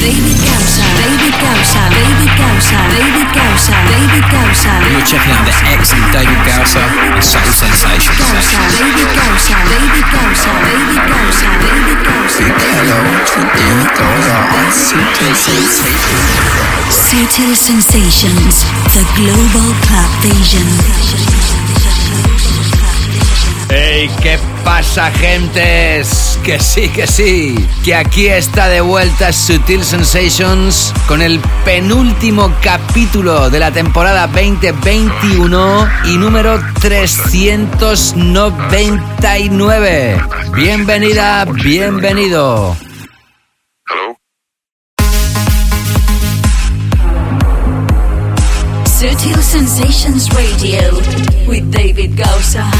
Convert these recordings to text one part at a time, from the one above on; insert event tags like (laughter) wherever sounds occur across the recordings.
David Gausa. David Gausa. David Gausa. David Gausa. David Gausa. You're checking out the excellent David and Subtle Sensations. David Gausa. David Gausa. David Gausa. David Sensations. Subtle Sensations. The Global Club Vision. ¡Hey! ¿Qué pasa, gentes? Que sí, que sí. Que aquí está de vuelta Sutil Sensations con el penúltimo capítulo de la temporada 2021 y número 399. Bienvenida, bienvenido. Subtle Sensations Radio with David Gausa.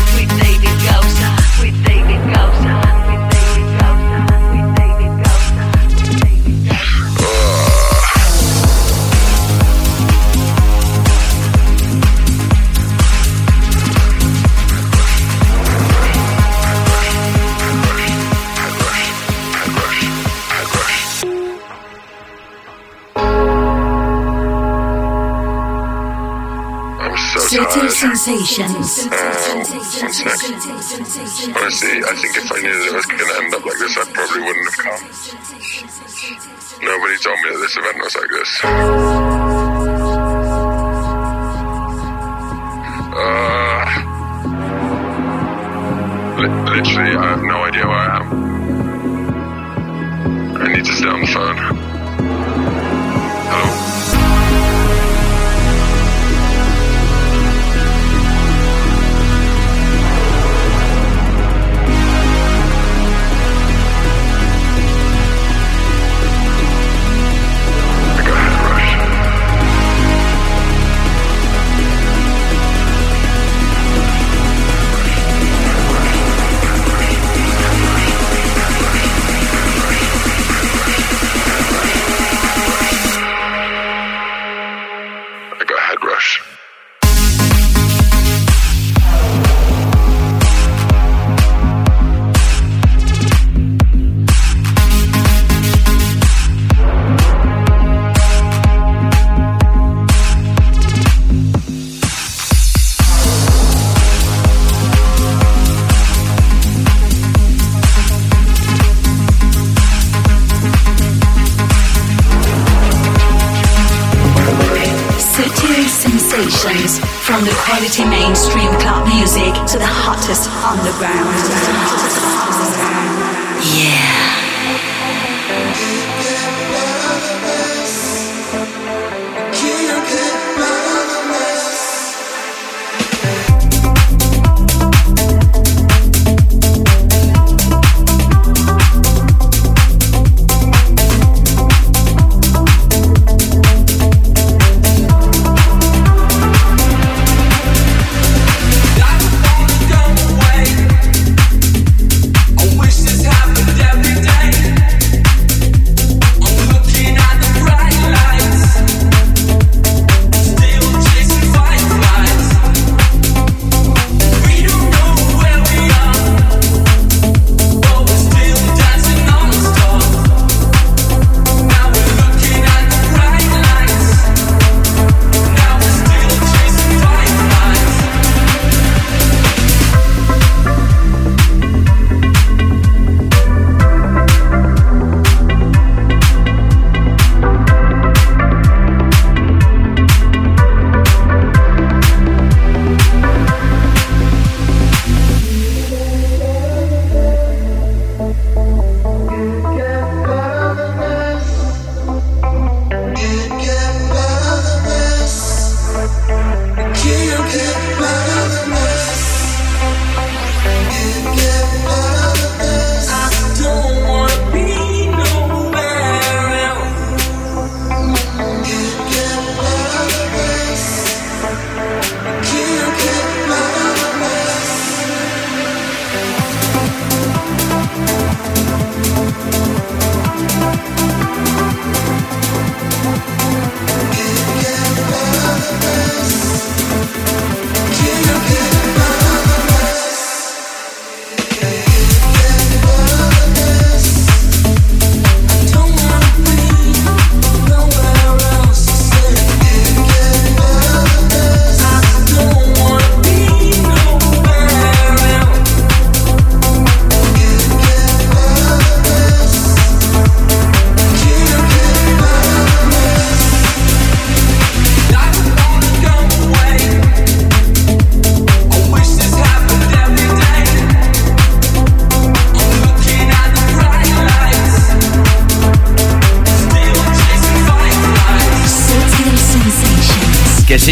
Sensations. Honestly, I think if I knew that it was going to end up like this, I probably wouldn't have come. Nobody told me that this event was like this. Uh, li- literally, I have no idea where I am. I need to stay on the phone.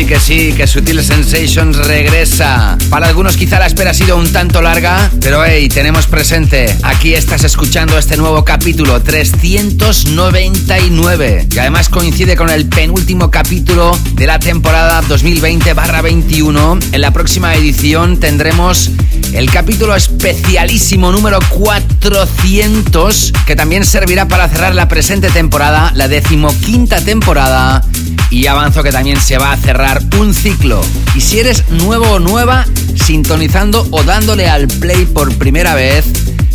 Que sí, que Sutil Sensations regresa. Para algunos quizá la espera ha sido un tanto larga, pero hey, tenemos presente. Aquí estás escuchando este nuevo capítulo 399. Y además coincide con el penúltimo capítulo de la temporada 2020-21. En la próxima edición tendremos el capítulo especialísimo número 400, que también servirá para cerrar la presente temporada, la decimoquinta temporada. Y avanzo que también se va a cerrar un ciclo. Y si eres nuevo o nueva, sintonizando o dándole al play por primera vez,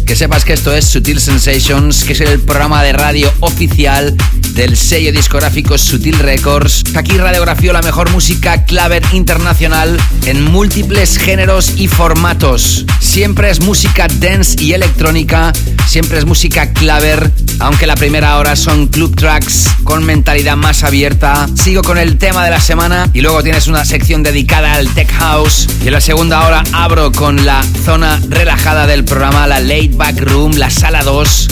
que sepas que esto es Sutil Sensations, que es el programa de radio oficial del sello discográfico Sutil Records. Aquí radiografió la mejor música claver internacional en múltiples géneros y formatos. Siempre es música dance y electrónica, siempre es música claver, aunque la primera hora son club tracks con mentalidad más abierta. Sigo con el tema de la semana y luego tienes una sección dedicada al tech house. Y en la segunda hora abro con la zona relajada del programa, la late back room, la sala 2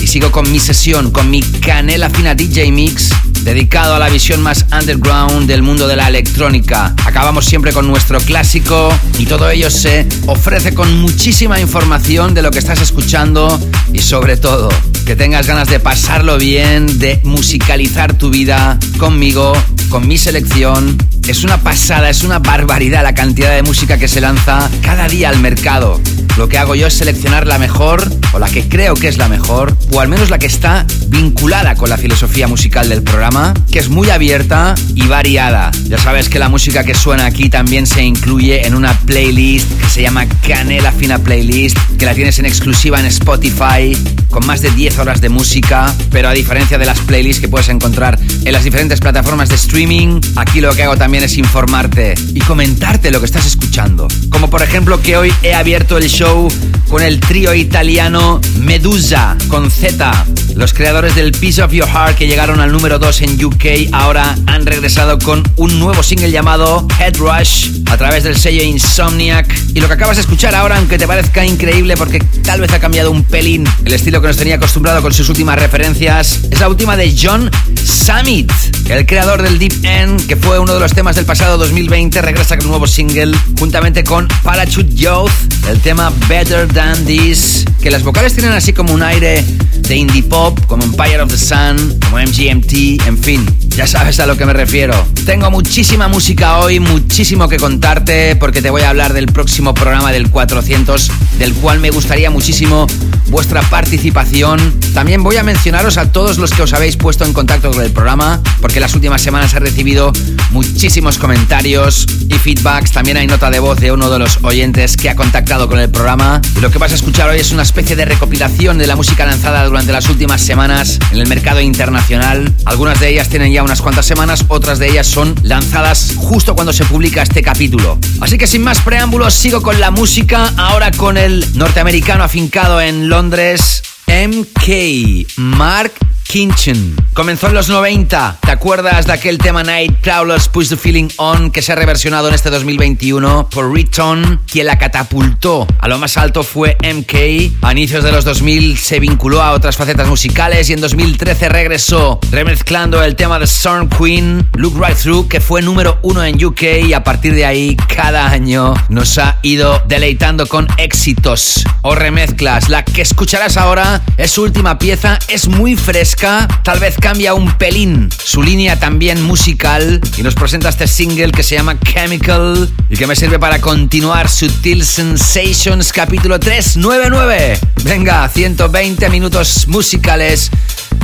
y sigo con mi sesión, con mi canela fina DJ Mix, dedicado a la visión más underground del mundo de la electrónica. Acabamos siempre con nuestro clásico y todo ello se ofrece con muchísima información de lo que estás escuchando y sobre todo que tengas ganas de pasarlo bien, de musicalizar tu vida conmigo, con mi selección. Es una pasada, es una barbaridad la cantidad de música que se lanza cada día al mercado. Lo que hago yo es seleccionar la mejor, o la que creo que es la mejor, o al menos la que está vinculada con la filosofía musical del programa, que es muy abierta y variada. Ya sabes que la música que suena aquí también se incluye en una playlist que se llama Canela Fina Playlist, que la tienes en exclusiva en Spotify, con más de 10 horas de música, pero a diferencia de las playlists que puedes encontrar en las diferentes plataformas de streaming, aquí lo que hago también es informarte y comentarte lo que estás escuchando. Como por ejemplo que hoy he abierto el show con el trío italiano Medusa, con Z. Los creadores del Piece of Your Heart que llegaron al número 2 en UK ahora han regresado con un nuevo single llamado Head Rush a través del sello Insomniac. Y lo que acabas de escuchar ahora, aunque te parezca increíble porque tal vez ha cambiado un pelín el estilo que nos tenía acostumbrado con sus últimas referencias, es la última de John Summit, el creador del Deep End, que fue uno de los temas del pasado 2020, regresa con un nuevo single juntamente con Parachute Youth, el tema Better Than This, que las vocales tienen así como un aire de indie pop, como Empire of the Sun, como MGMT, en fin, ya sabes a lo que me refiero. Tengo muchísima música hoy, muchísimo que contarte, porque te voy a hablar del próximo programa del 400, del cual me gustaría muchísimo vuestra participación. También voy a mencionaros a todos los que os habéis puesto en contacto con el programa, porque las últimas semanas he recibido muchísimos comentarios y feedbacks. También hay nota de voz de uno de los oyentes que ha contactado con el programa. Lo que vas a escuchar hoy es una especie de recopilación de la música lanzada durante las últimas semanas en el mercado internacional. Algunas de ellas tienen ya unas cuantas semanas, otras de ellas son lanzadas justo cuando se publica este capítulo. Así que sin más preámbulos, sigo con la música, ahora con el norteamericano afincado en Londres, MK, Mark Kinchin. Comenzó en los 90. ¿Te acuerdas de aquel tema Night Crawlers Push the Feeling On que se ha reversionado en este 2021 por Riton? Quien la catapultó a lo más alto fue MK. A inicios de los 2000 se vinculó a otras facetas musicales y en 2013 regresó remezclando el tema de Storm Queen, Look Right Through, que fue número uno en UK y a partir de ahí cada año nos ha ido deleitando con éxitos o remezclas. La que escucharás ahora es su última pieza, es muy fresca tal vez cambia un pelín su línea también musical y nos presenta este single que se llama Chemical y que me sirve para continuar Sutil Sensations capítulo 399. Venga, 120 minutos musicales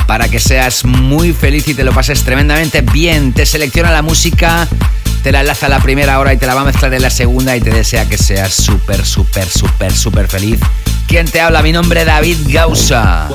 para que seas muy feliz y te lo pases tremendamente bien. Te selecciona la música te la enlaza a la primera hora y te la va a mezclar en la segunda y te desea que seas súper, súper, súper, súper feliz. ¿Quién te habla? Mi nombre es David Gausa.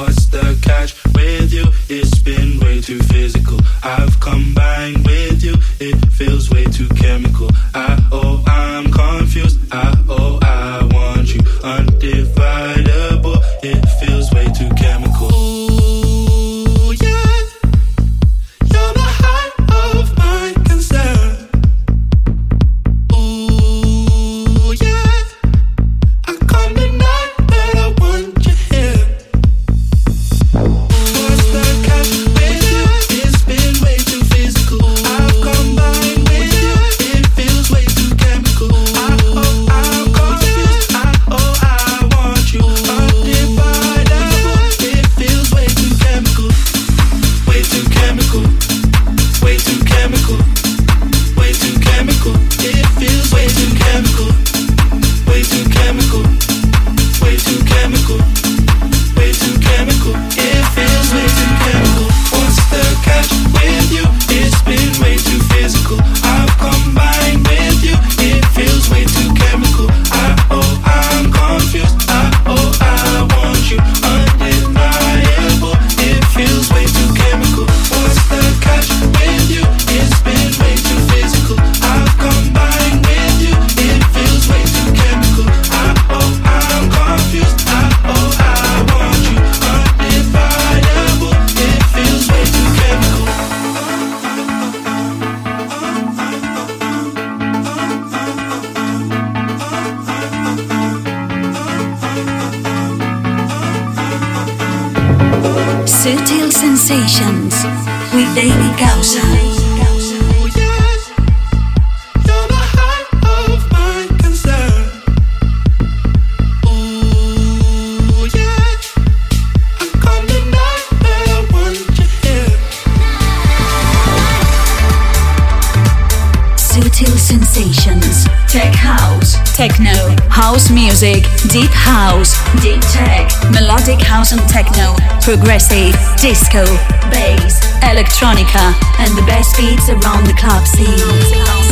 House and techno, progressive, disco, bass, electronica, and the best beats around the club scene.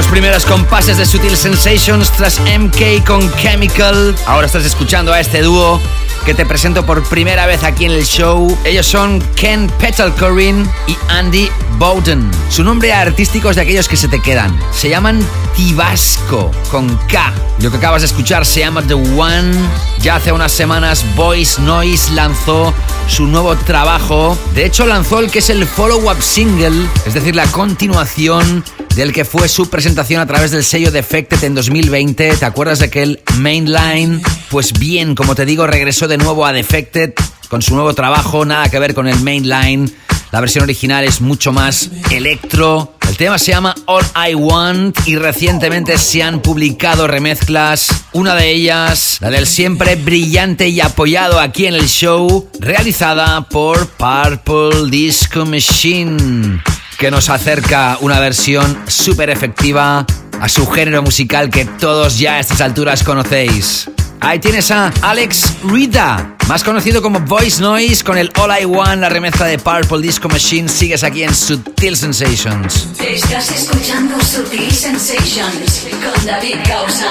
Los primeros compases de Sutil Sensations tras MK con Chemical. Ahora estás escuchando a este dúo que te presento por primera vez aquí en el show. Ellos son Ken Petalcorin y Andy Bowden. Su nombre artístico es de aquellos que se te quedan. Se llaman Tibasco con K. Lo que acabas de escuchar se llama The One. Ya hace unas semanas Voice Noise lanzó su nuevo trabajo. De hecho lanzó el que es el follow-up single, es decir, la continuación del que fue su presentación a través del sello Defected en 2020. ¿Te acuerdas de aquel Mainline? Pues bien, como te digo, regresó de nuevo a Defected con su nuevo trabajo, nada que ver con el Mainline. La versión original es mucho más electro. El tema se llama All I Want y recientemente se han publicado remezclas. Una de ellas, la del siempre brillante y apoyado aquí en el show, realizada por Purple Disco Machine que nos acerca una versión súper efectiva a su género musical que todos ya a estas alturas conocéis. Ahí tienes a Alex Rida, más conocido como Voice Noise, con el All I Want, la remezcla de Purple Disco Machine. Sigues aquí en Sutil Sensations. Estás escuchando Sutil Sensations con David Causa.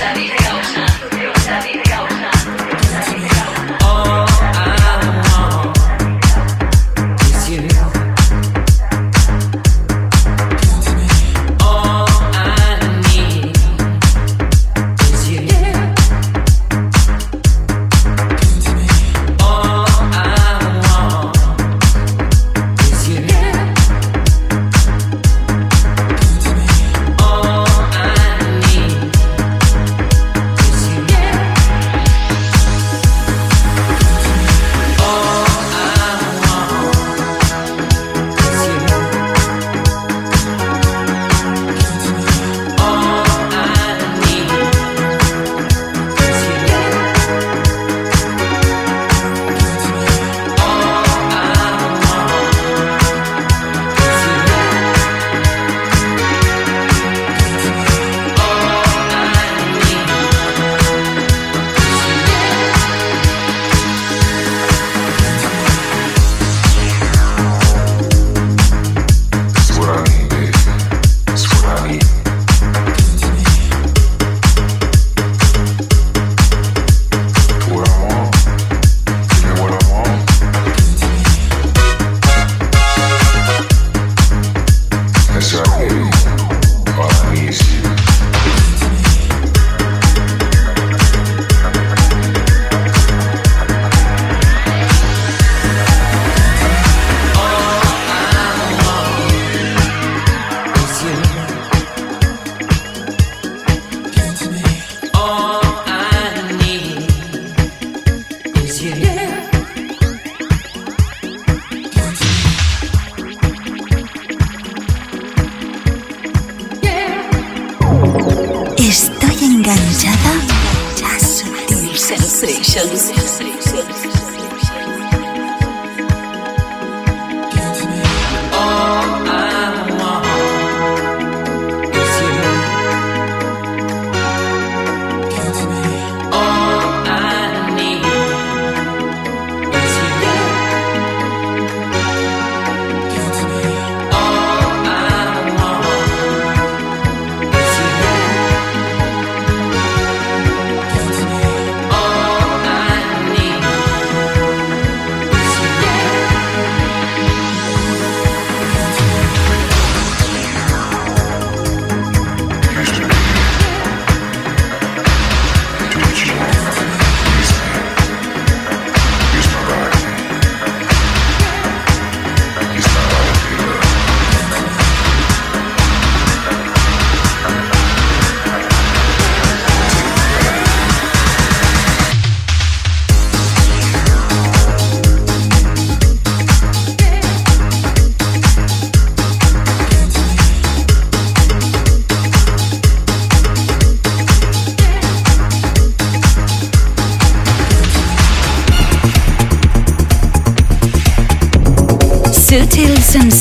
David David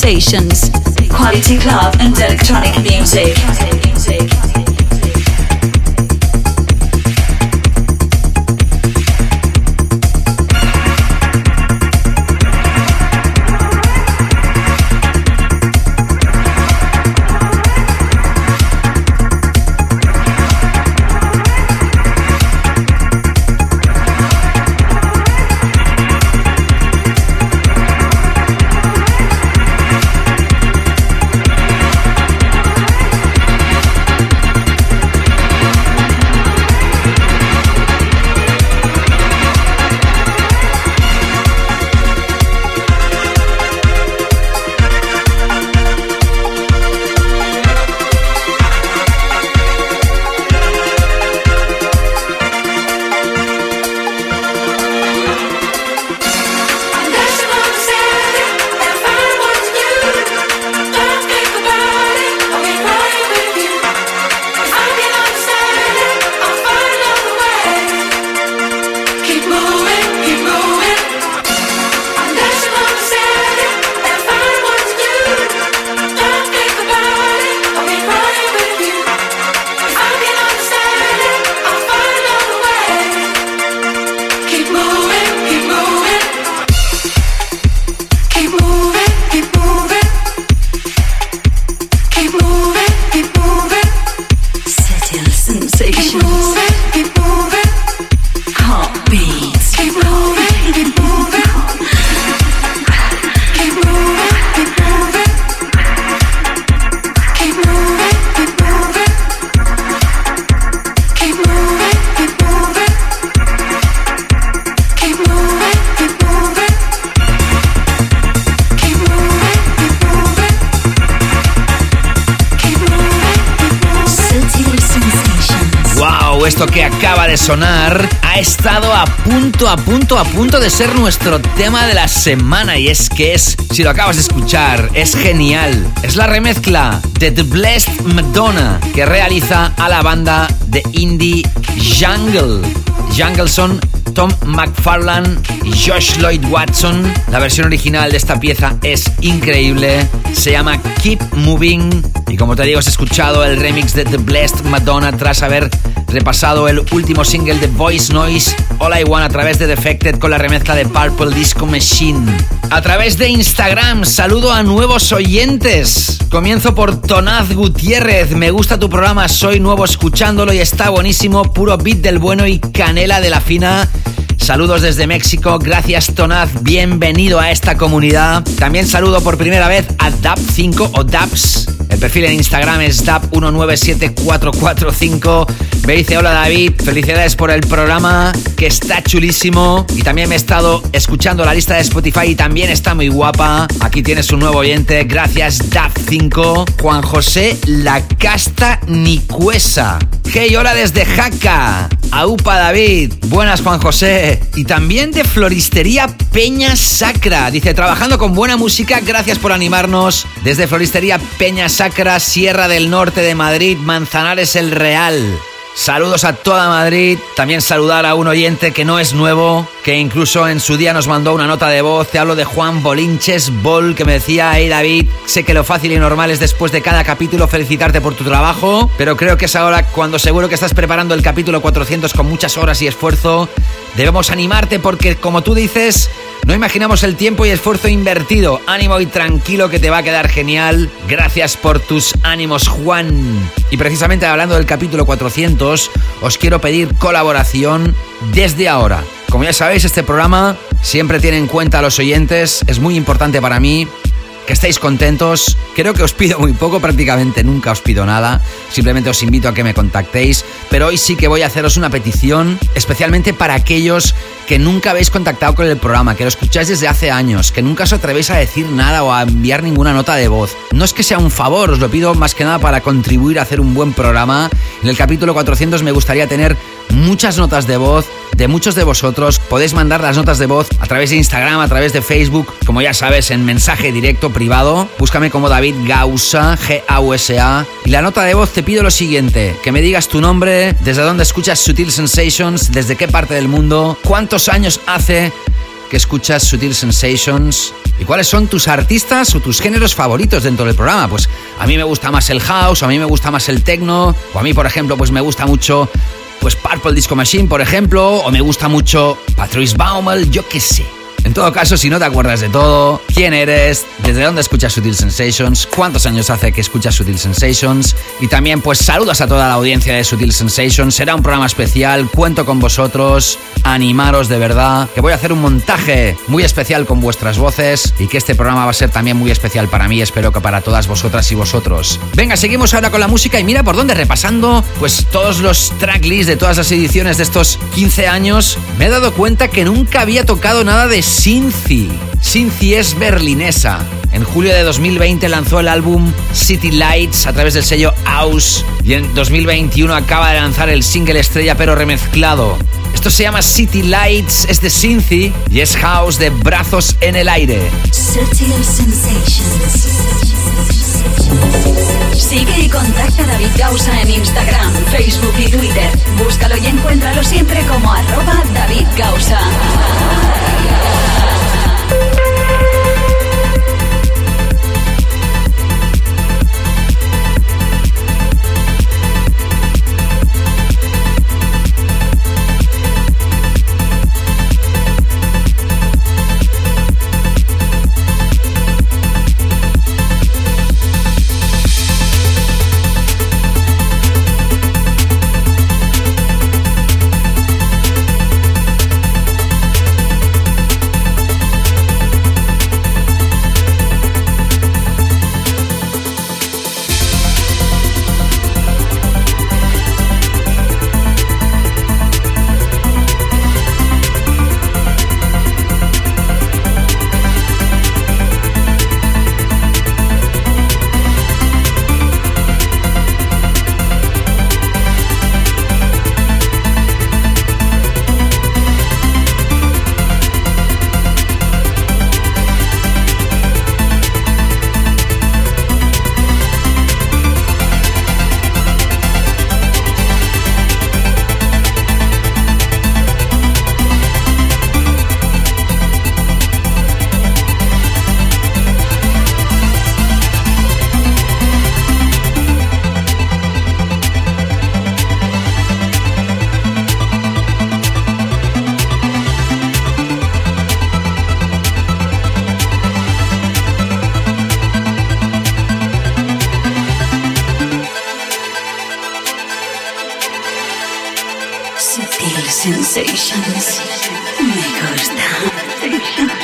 Sensations. Quality club and electronic music. A punto, a punto de ser nuestro tema de la semana. Y es que es, si lo acabas de escuchar, es genial. Es la remezcla de The Blessed Madonna que realiza a la banda de indie Jungle. Jungle son Tom McFarlane y Josh Lloyd Watson. La versión original de esta pieza es increíble. Se llama Keep Moving. Y como te digo, has escuchado el remix de The Blessed Madonna tras haber repasado el último single de Voice Noise, All I Want, a través de Defected con la remezcla de Purple Disco Machine. A través de Instagram, saludo a nuevos oyentes. Comienzo por Tonaz Gutiérrez. Me gusta tu programa, soy nuevo escuchándolo y está buenísimo. Puro beat del bueno y canela de la fina. Saludos desde México, gracias Tonaz, bienvenido a esta comunidad. También saludo por primera vez a DAP5 o DAPS. El perfil en Instagram es DAP197445. Me dice, hola David, felicidades por el programa, que está chulísimo. Y también me he estado escuchando la lista de Spotify y también está muy guapa. Aquí tienes un nuevo oyente, gracias DAP5. Juan José La Casta Nicuesa. Hey, hola desde Jaca. Aupa David. Buenas Juan José. Y también de Floristería Peña Sacra. Dice, trabajando con buena música, gracias por animarnos. Desde Floristería Peña Sacra, Sierra del Norte de Madrid, Manzanares el Real. Saludos a toda Madrid. También saludar a un oyente que no es nuevo, que incluso en su día nos mandó una nota de voz. Te hablo de Juan Bolinches Bol, que me decía, hey David, sé que lo fácil y normal es después de cada capítulo felicitarte por tu trabajo, pero creo que es ahora cuando seguro que estás preparando el capítulo 400 con muchas horas y esfuerzo. Debemos animarte porque, como tú dices, no imaginamos el tiempo y esfuerzo invertido. Ánimo y tranquilo que te va a quedar genial. Gracias por tus ánimos, Juan. Y precisamente hablando del capítulo 400, os quiero pedir colaboración desde ahora. Como ya sabéis, este programa siempre tiene en cuenta a los oyentes. Es muy importante para mí que estéis contentos. Creo que os pido muy poco, prácticamente nunca os pido nada. Simplemente os invito a que me contactéis. Pero hoy sí que voy a haceros una petición, especialmente para aquellos que nunca habéis contactado con el programa, que lo escucháis desde hace años, que nunca os atrevéis a decir nada o a enviar ninguna nota de voz. No es que sea un favor, os lo pido más que nada para contribuir a hacer un buen programa. En el capítulo 400 me gustaría tener muchas notas de voz de muchos de vosotros. Podéis mandar las notas de voz a través de Instagram, a través de Facebook, como ya sabes, en mensaje directo privado. Búscame como David Gausa, G-A-U-S-A. Y la nota de voz te pido lo siguiente, que me digas tu nombre, desde dónde escuchas Sutil Sensations, desde qué parte del mundo, cuántos años hace que escuchas Sutil Sensations y cuáles son tus artistas o tus géneros favoritos dentro del programa. Pues a mí me gusta más el house, a mí me gusta más el techno, o a mí, por ejemplo, pues me gusta mucho pues Purple Disco Machine, por ejemplo, o me gusta mucho Patrice Baumel, yo qué sé. En todo caso, si no te acuerdas de todo, quién eres, desde dónde escuchas Sutil Sensations, cuántos años hace que escuchas Sutil Sensations y también pues saludos a toda la audiencia de Sutil Sensations. Será un programa especial, cuento con vosotros, animaros de verdad, que voy a hacer un montaje muy especial con vuestras voces y que este programa va a ser también muy especial para mí, espero que para todas vosotras y vosotros. Venga, seguimos ahora con la música y mira por dónde repasando pues todos los tracklists de todas las ediciones de estos 15 años, me he dado cuenta que nunca había tocado nada de Sinci. Sinci es berlinesa. En julio de 2020 lanzó el álbum City Lights a través del sello House y en 2021 acaba de lanzar el single estrella pero remezclado. Esto se llama City Lights, es de Sinci y es House de brazos en el aire. Sigue y contacta a David Gausa en Instagram, Facebook y Twitter. Búscalo y encuéntralo siempre como arroba David Gausa. Sutil Sensations. Me gusta.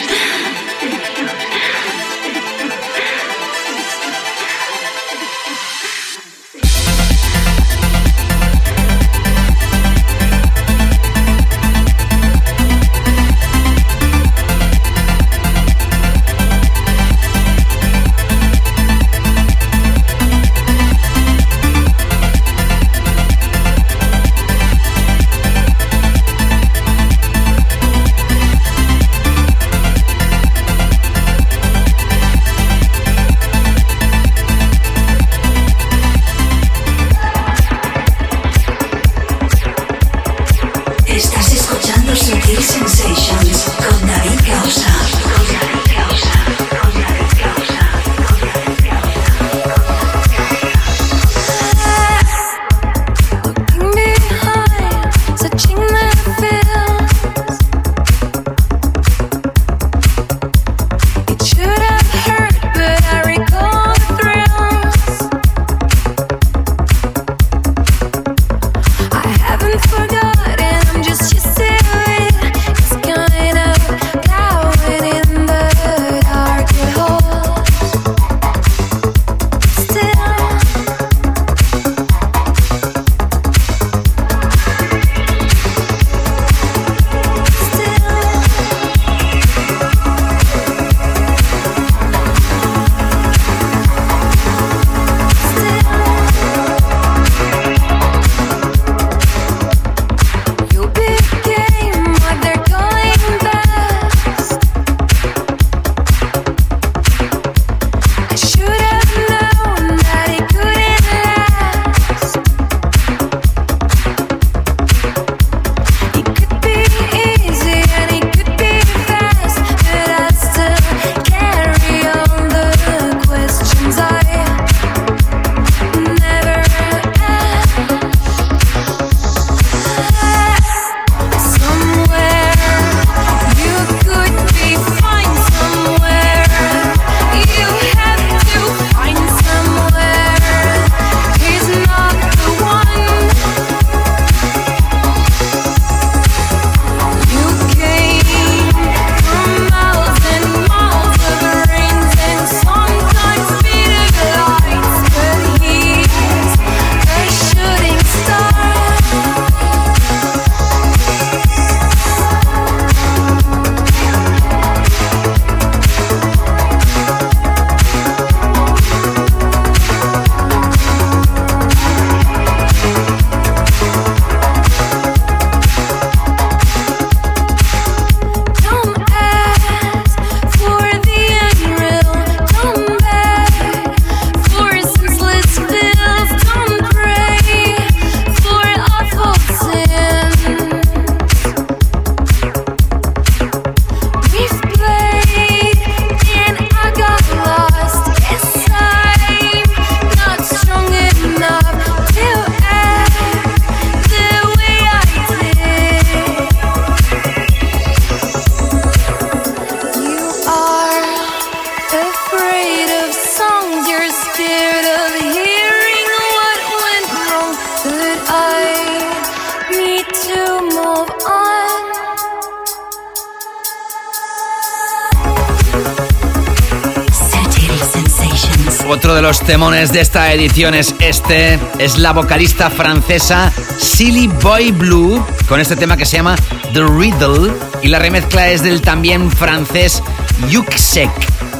Otro de los temones de esta edición es este, es la vocalista francesa Silly Boy Blue, con este tema que se llama The Riddle, y la remezcla es del también francés Yuxek,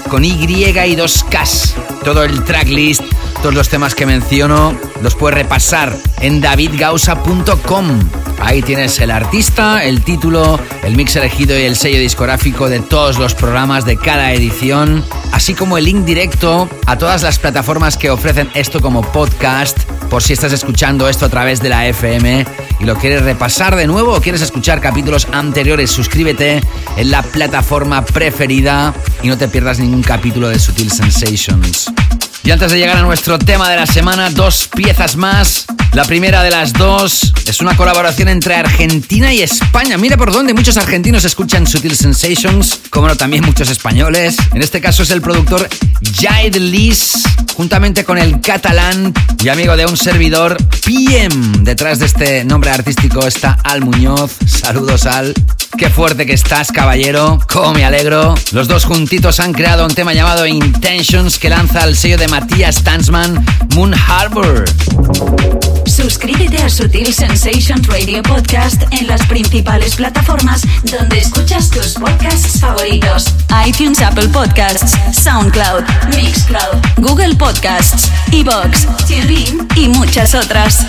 con Y y dos Ks. Todo el tracklist, todos los temas que menciono, los puedes repasar en davidgausa.com. Ahí tienes el artista, el título, el mix elegido y el sello discográfico de todos los programas de cada edición, así como el link directo a todas las plataformas que ofrecen esto como podcast, por si estás escuchando esto a través de la FM y lo quieres repasar de nuevo o quieres escuchar capítulos anteriores, suscríbete en la plataforma preferida y no te pierdas ningún capítulo de Sutil Sensations. Y antes de llegar a nuestro tema de la semana, dos piezas más. La primera de las dos es una colaboración entre Argentina y España. Mira por dónde muchos argentinos escuchan Sutil Sensations, como no también muchos españoles. En este caso es el productor Jaid Lis, juntamente con el catalán y amigo de un servidor PM. Detrás de este nombre artístico está Al Muñoz. Saludos Al. Qué fuerte que estás, caballero. Cómo me alegro. Los dos juntitos han creado un tema llamado Intentions que lanza el sello de Matías Tansman, Moon Harbor. Suscríbete a Sutil Sensations Radio Podcast en las principales plataformas donde escuchas tus podcasts favoritos: iTunes, Apple Podcasts, SoundCloud, Mixcloud, Google Podcasts, Evox, TuneIn y muchas otras.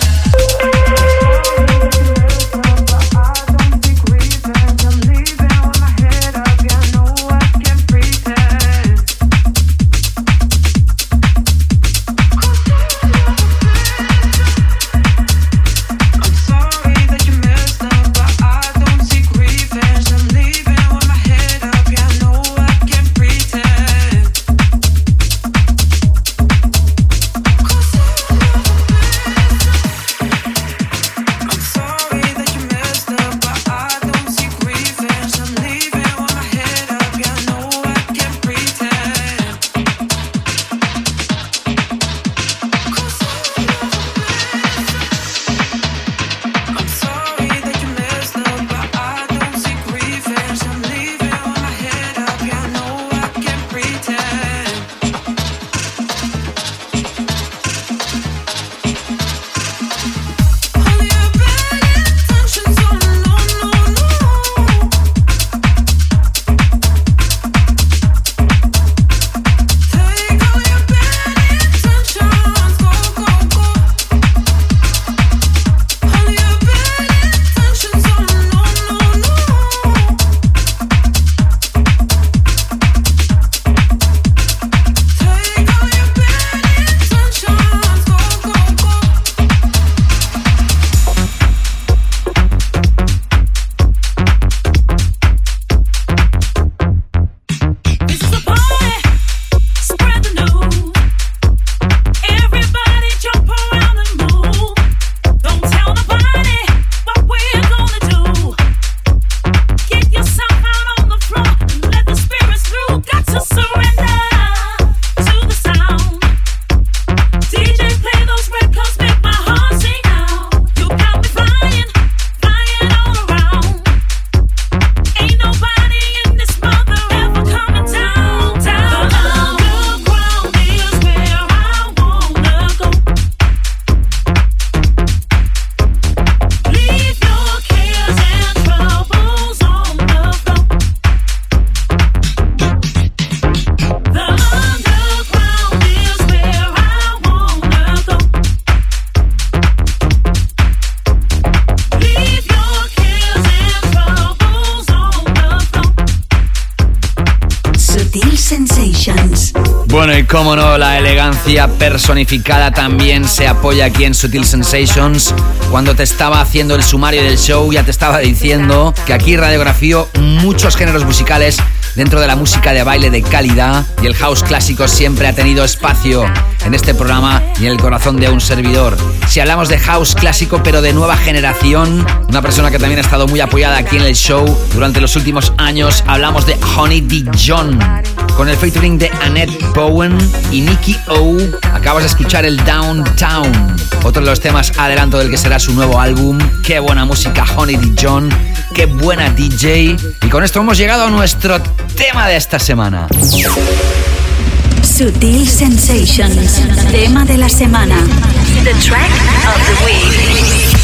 Cómo no, la elegancia personificada también se apoya aquí en Sutil Sensations. Cuando te estaba haciendo el sumario del show ya te estaba diciendo que aquí radiografío muchos géneros musicales dentro de la música de baile de calidad y el house clásico siempre ha tenido espacio en este programa y en el corazón de un servidor. Si hablamos de house clásico pero de nueva generación, una persona que también ha estado muy apoyada aquí en el show durante los últimos años, hablamos de Honey D. John con el featuring de Annette Bowen y Nicky O. Acabas de escuchar el Downtown, otro de los temas adelanto del que será su nuevo álbum. Qué buena música, Honey D. John, qué buena DJ. Y con esto hemos llegado a nuestro tema de esta semana. Sutil Sensations, tema de la semana. The track of the week.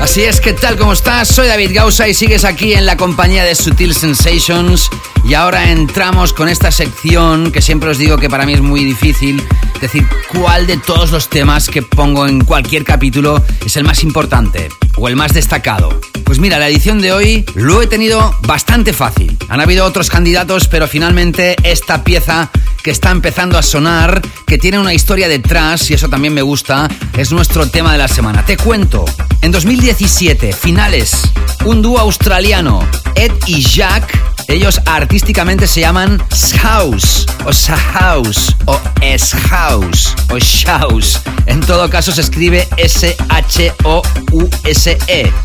Así es que tal como estás, soy David Gausa y sigues aquí en la compañía de Sutil Sensations. Y ahora entramos con esta sección que siempre os digo que para mí es muy difícil decir cuál de todos los temas que pongo en cualquier capítulo es el más importante o el más destacado. Pues mira, la edición de hoy lo he tenido bastante fácil. Han habido otros candidatos, pero finalmente esta pieza que está empezando a sonar, que tiene una historia detrás, y eso también me gusta, es nuestro tema de la semana. Te cuento, en 2017, finales, un dúo australiano, Ed y Jack, ellos artísticamente se llaman House, o House, o S-House, o Shouse. En todo caso se escribe S-H-O-U-S-E.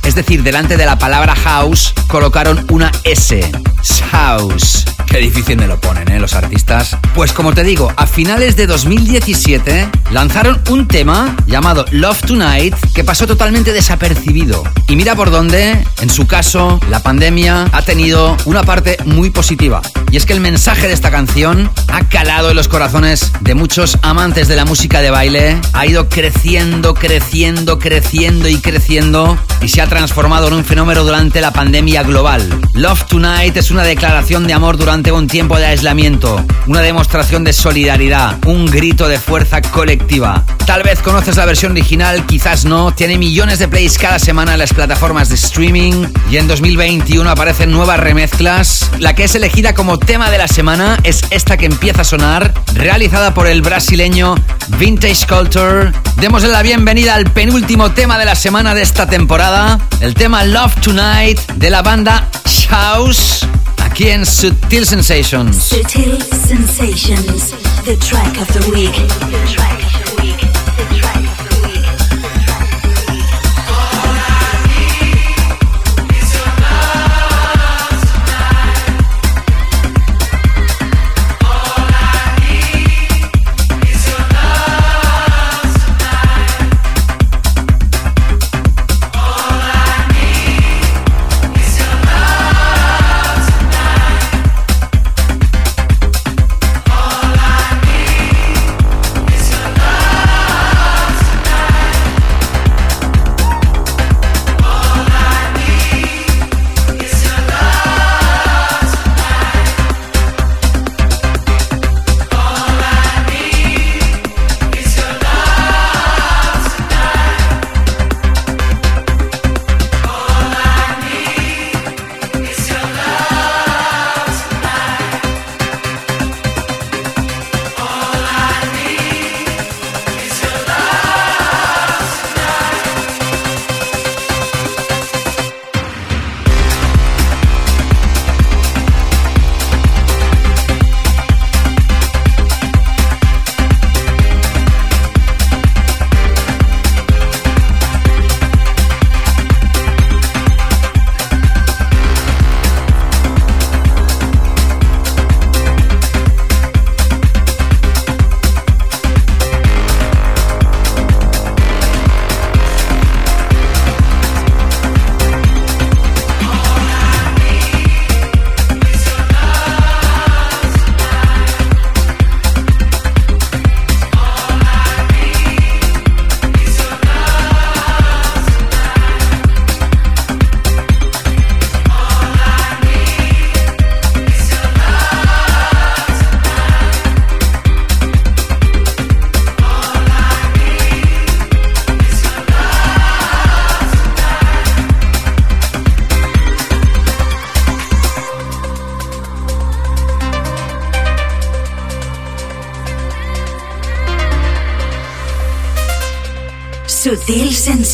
Es decir, delante de la palabra house colocaron una S. House. Qué difícil me lo ponen, ¿eh? Los artistas. Pues como te digo, a finales de 2017 lanzaron un tema llamado Love Tonight que pasó totalmente desapercibido. Y mira por dónde, en su caso, la pandemia ha tenido una parte muy positiva. Y es que el mensaje de esta canción ha calado en los corazones de muchos amantes de la música de baile, ha ido creciendo, creciendo, creciendo y creciendo y se ha transformado en un fenómeno durante la pandemia global. Love Tonight es una declaración de amor durante un tiempo de aislamiento, una demostración de solidaridad, un grito de fuerza colectiva. Tal vez conoces la versión original, quizás no, tiene millones de plays cada semana en las plataformas de streaming y en 2021 aparecen nuevas remezclas. La que es elegida como tema de la semana es esta que empieza a sonar, realizada por el brasileño Vintage Culture. Démosle la bienvenida al penúltimo tema de la semana de esta temporada, el tema Love Tonight de la banda House, aquí en Sutil Sensations. Sutil Sensations, the track of the week. The track of the week.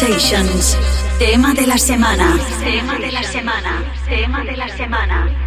Sensations, tema de la semana. Tema de la semana. Tema de la semana.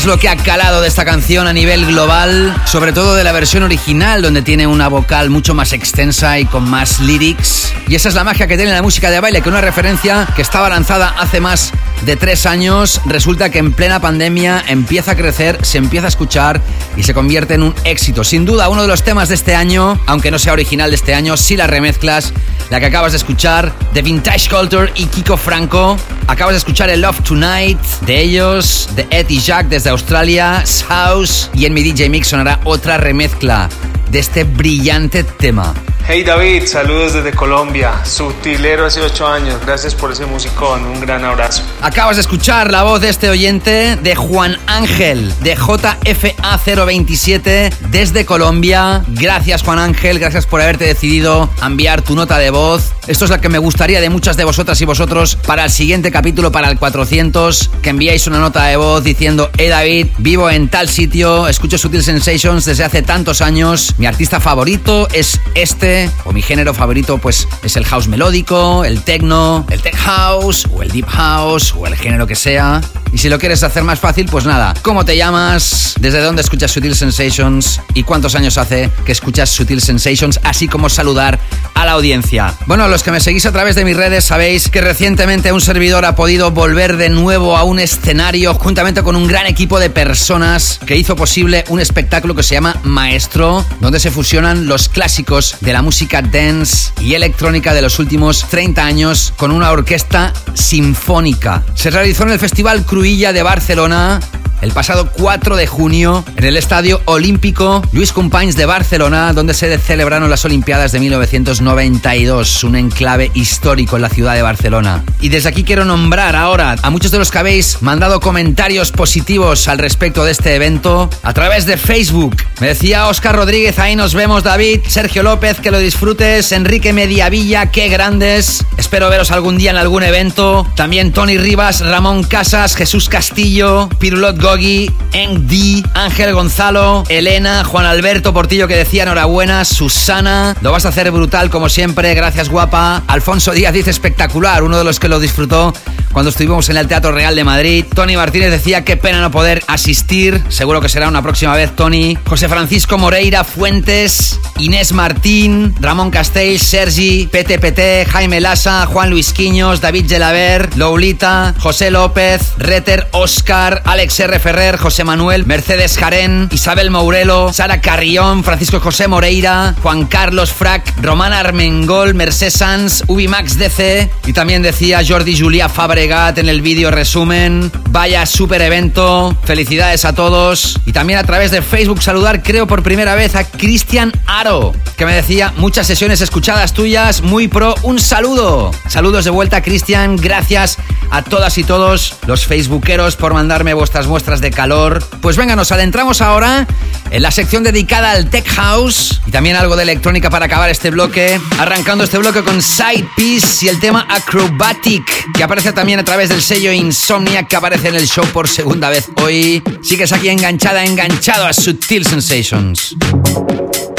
Es lo que ha calado de esta canción a nivel global, sobre todo de la versión original, donde tiene una vocal mucho más extensa y con más lyrics. Y esa es la magia que tiene la música de baile, que una referencia que estaba lanzada hace más de tres años, resulta que en plena pandemia empieza a crecer, se empieza a escuchar y se convierte en un éxito. Sin duda, uno de los temas de este año, aunque no sea original de este año, sí las remezclas, la que acabas de escuchar, de Vintage Culture y Kiko Franco. Acabas de escuchar el Love Tonight de ellos, de Ed y Jack desde Australia, House, y en mi DJ Mix sonará otra remezcla de este brillante tema. Hey David, saludos desde Colombia. Sutilero hace 8 años. Gracias por ese musicón. Un gran abrazo. Acabas de escuchar la voz de este oyente de Juan Ángel de JFA027 desde Colombia. Gracias Juan Ángel, gracias por haberte decidido enviar tu nota de voz. Esto es lo que me gustaría de muchas de vosotras y vosotros para el siguiente capítulo, para el 400, que enviáis una nota de voz diciendo, hey David, vivo en tal sitio, escucho Sutil Sensations desde hace tantos años, mi artista favorito es este o mi género favorito pues es el house melódico, el techno, el tech house o el deep house o el género que sea. Y si lo quieres hacer más fácil, pues nada, ¿cómo te llamas? ¿Desde dónde escuchas Sutil Sensations? ¿Y cuántos años hace que escuchas Sutil Sensations? Así como saludar a la audiencia. Bueno, los que me seguís a través de mis redes sabéis que recientemente un servidor ha podido volver de nuevo a un escenario juntamente con un gran equipo de personas que hizo posible un espectáculo que se llama Maestro, donde se fusionan los clásicos de la música dance y electrónica de los últimos 30 años con una orquesta sinfónica. Se realizó en el Festival Cruilla de Barcelona el pasado 4 de junio en el Estadio Olímpico Luis Companys de Barcelona, donde se celebraron las Olimpiadas de 1992, un enclave histórico en la ciudad de Barcelona. Y desde aquí quiero nombrar ahora a muchos de los que habéis mandado comentarios positivos al respecto de este evento a través de Facebook. Me decía Oscar Rodríguez, ahí nos vemos David, Sergio López, que lo disfrutes, Enrique Mediavilla, qué grandes. Espero veros algún día en algún evento. También Tony Rivas, Ramón Casas, Jesús Castillo, Pirulot Gogi, Eng D, Ángel Gonzalo, Elena, Juan Alberto Portillo que decía enhorabuena, Susana, lo vas a hacer brutal como siempre, gracias guapa. Alfonso Díaz dice espectacular, uno de los que lo disfrutó cuando estuvimos en el Teatro Real de Madrid. Tony Martínez decía qué pena no poder asistir, seguro que será una próxima vez Tony. José Francisco Moreira Fuentes, Inés Martín, Ramón Castell, Sergi, PTPT, Jaime Lasa, Juan Luis Quiños, David Gelaber, Loulita, José López, Reter Oscar, Alex R. Ferrer, José Manuel, Mercedes Jarén, Isabel Mourelo, Sara Carrión, Francisco José Moreira, Juan Carlos Frac, Román Armengol, Mercedes Sanz, Ubimax DC y también decía Jordi Julia Fabregat en el vídeo resumen. Vaya super evento, felicidades a todos y también a través de Facebook saludar creo por primera vez a Cristian Aro que me decía muchas sesiones escuchadas tuyas, muy pro, un saludo. Saludos de vuelta Cristian, gracias a todas y todos los facebookeros por mandarme vuestras muestras de calor. Pues venga, nos adentramos ahora en la sección dedicada al Tech House y también algo de electrónica para acabar este bloque. Arrancando este bloque con Side Piece y el tema Acrobatic, que aparece también a través del sello Insomnia que aparece en el show por segunda vez hoy. Sigues aquí enganchada, enganchado a Sutil Sensations.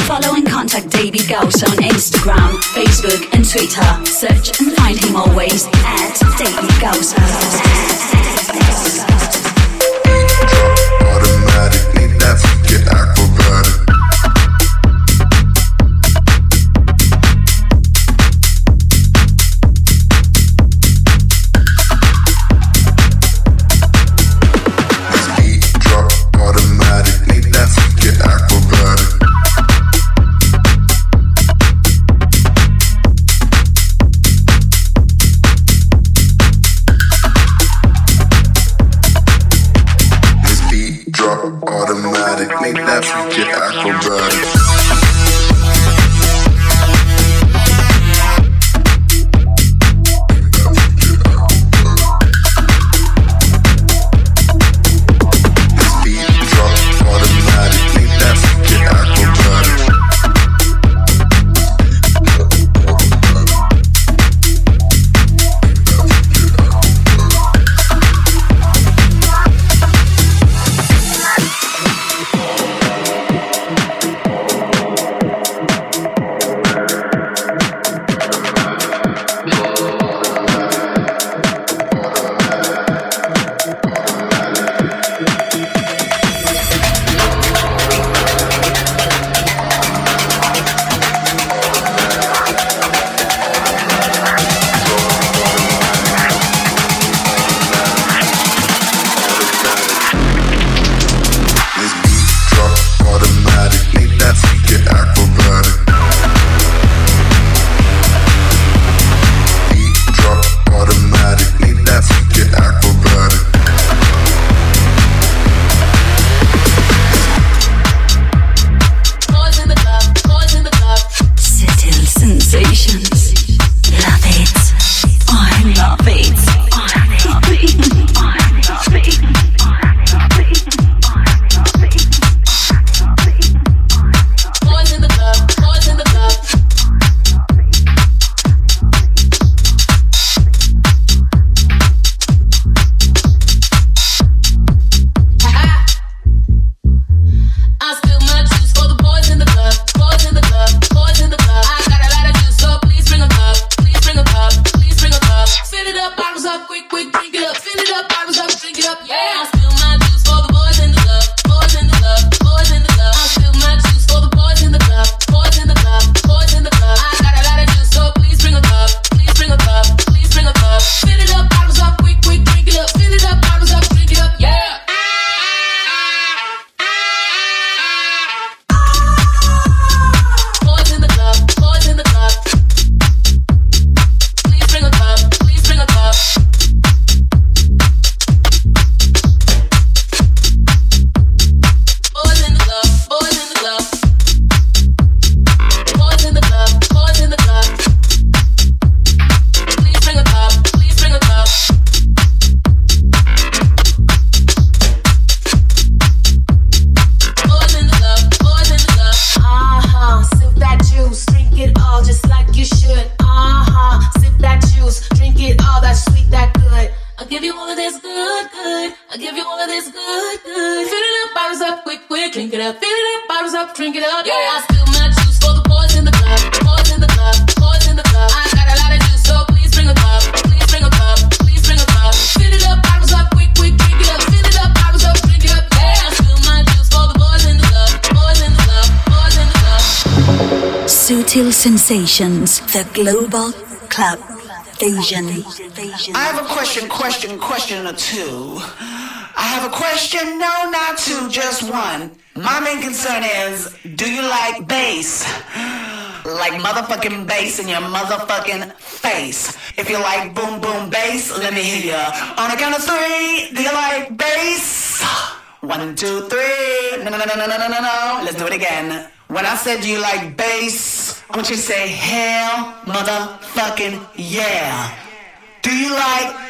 Follow contact David Gauss on Instagram, Facebook, and Twitter. Search and find him always at David Gauss. Automatically, that's get acrobatic. Question, question, or two. I have a question, no, not two, just one. My main concern is, do you like bass? Like motherfucking bass in your motherfucking face. If you like boom boom bass, let me hear ya. On a count of three, do you like bass? One, two, three. No, no, no, no, no, no, no, no. Let's do it again. When I said do you like bass, I want you to say hell, motherfucking yeah. Do you like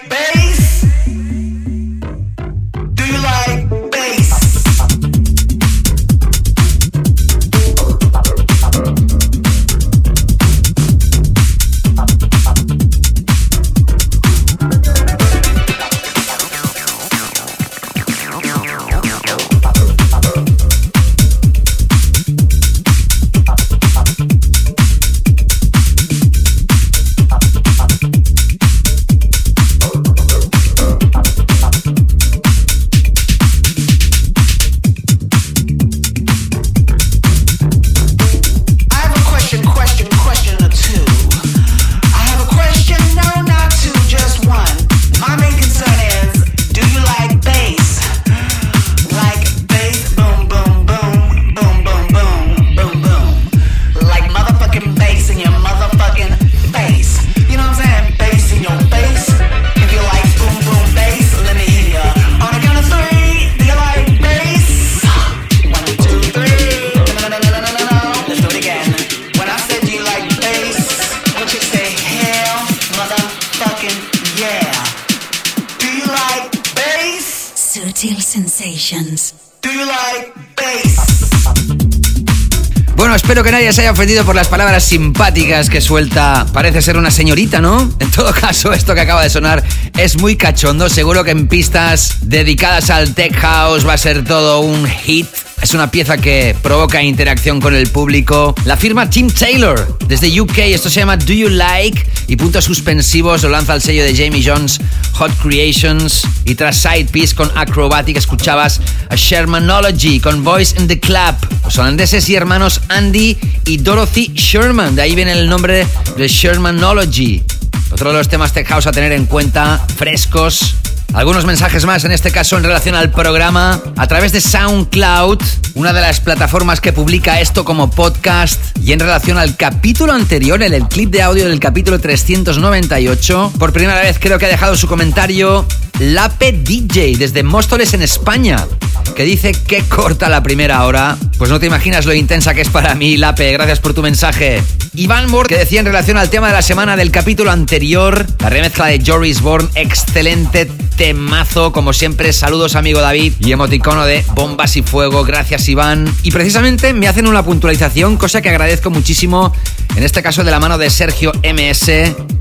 espero que nadie se haya ofendido por las palabras simpáticas que suelta. Parece ser una señorita, ¿no? (laughs) En todo caso, esto que acaba de sonar es muy cachondo. Seguro que en pistas dedicadas al tech house va a ser todo un hit. Es una pieza que provoca interacción con el público. La firma Tim Taylor desde UK. Esto se llama Do You Like? Y puntos suspensivos lo lanza el sello de Jamie Jones Hot Creations. Y tras Side Piece con Acrobatic escuchabas a Shermanology con Voice in the Club. Los holandeses y hermanos Andy y Dorothy Sherman. De ahí viene el nombre de Shermanology. Otro de los temas tech house a tener en cuenta, frescos. Algunos mensajes más, en este caso en relación al programa, a través de SoundCloud, una de las plataformas que publica esto como podcast, y en relación al capítulo anterior, en el clip de audio del capítulo 398, por primera vez creo que ha dejado su comentario Lape DJ desde Móstoles en España, que dice que corta la primera hora. Pues no te imaginas lo intensa que es para mí, Lape, gracias por tu mensaje. Iván Moore, que decía en relación al tema de la semana del capítulo anterior, la remezcla de Joris Bourne, excelente temazo, como siempre, saludos amigo David y emoticono de bombas y fuego, gracias Iván. Y precisamente me hacen una puntualización, cosa que agradezco muchísimo, en este caso de la mano de Sergio MS.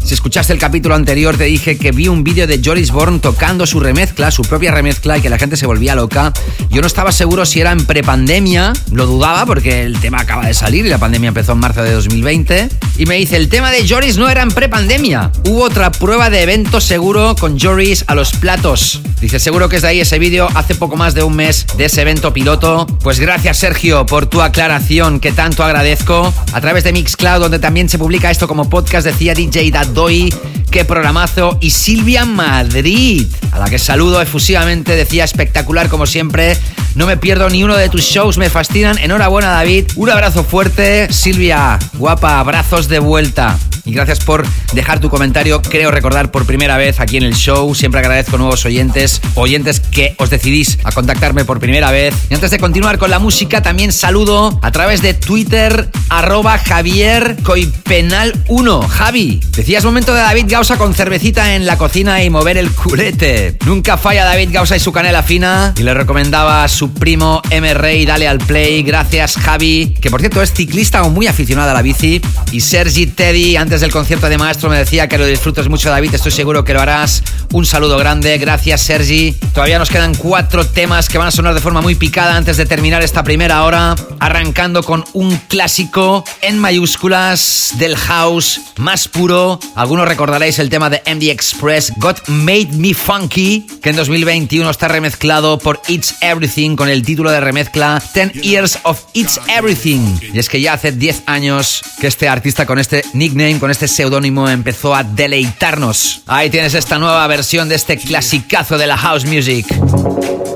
Si escuchaste el capítulo anterior te dije que vi un vídeo de Joris Bourne tocando su remezcla, su propia remezcla y que la gente se volvía loca. Yo no estaba seguro si era en prepandemia, lo dudaba porque el tema acaba de salir y la pandemia empezó en marzo de 2020. Y me dice, el tema de Joris no era en prepandemia. Hubo otra prueba de evento seguro con Joris a los platos. Dice, seguro que es de ahí ese vídeo hace poco más de un mes de ese evento piloto. Pues gracias Sergio por tu aclaración que tanto agradezco. A través de Mixcloud, donde también se publica esto como podcast, decía DJ Dadoy, qué programazo. Y Silvia Madrid, a la que saludo efusivamente, decía espectacular como siempre. No me pierdo ni uno de tus shows, me Enhorabuena David. Un abrazo fuerte. Silvia, guapa, abrazos de vuelta. Y gracias por dejar tu comentario. Creo recordar por primera vez aquí en el show. Siempre agradezco nuevos oyentes, oyentes que os decidís a contactarme por primera vez. Y antes de continuar con la música, también saludo a través de Twitter, arroba Javier Coipenal 1. Javi, decías momento de David Gausa con cervecita en la cocina y mover el culete. Nunca falla David Gausa y su canela fina. Y le recomendaba a su primo M. Rey, dale al play. Gracias, Javi, que por cierto es ciclista o muy aficionado a la bici. Y Sergi Teddy, antes del concierto de Maestro me decía que lo disfrutas mucho, David. Estoy seguro que lo harás. Un saludo grande. Gracias, Sergi. Todavía nos quedan cuatro temas que van a sonar de forma muy picada antes de terminar esta primera hora. Arrancando con un clásico en mayúsculas del house más puro. Algunos recordaréis el tema de MD Express, God Made Me Funky, que en 2021 está remezclado por It's Everything con el título de remezcla 10 Years of It's Everything. Y es que ya hace 10 años que este artista con este nickname, con este seudónimo, empezó a deleitarnos. Ahí tienes esta nueva versión de este clasicazo de la house music.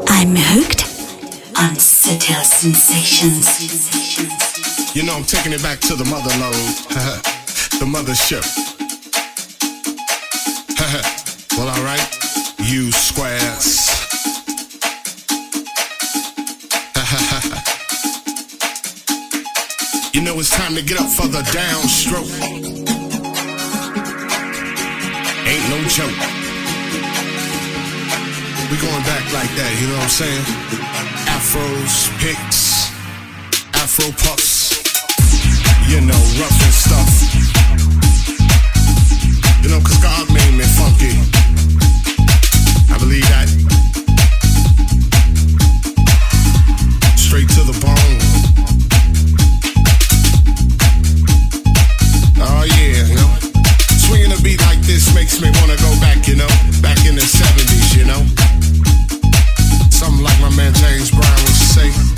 I'm hooked on subtle sensations. You know, I'm taking it back to the mother lode, (laughs) the mothership. (laughs) well, alright, you squares. You know, it's time to get up for the downstroke. Ain't no joke. We going back like that, you know what I'm saying? Afros, picks, afro puffs, you know, rough and stuff. You know, cause God made me funky. I believe that. Makes me wanna go back, you know, back in the 70s, you know. Something like my man James Brown would say.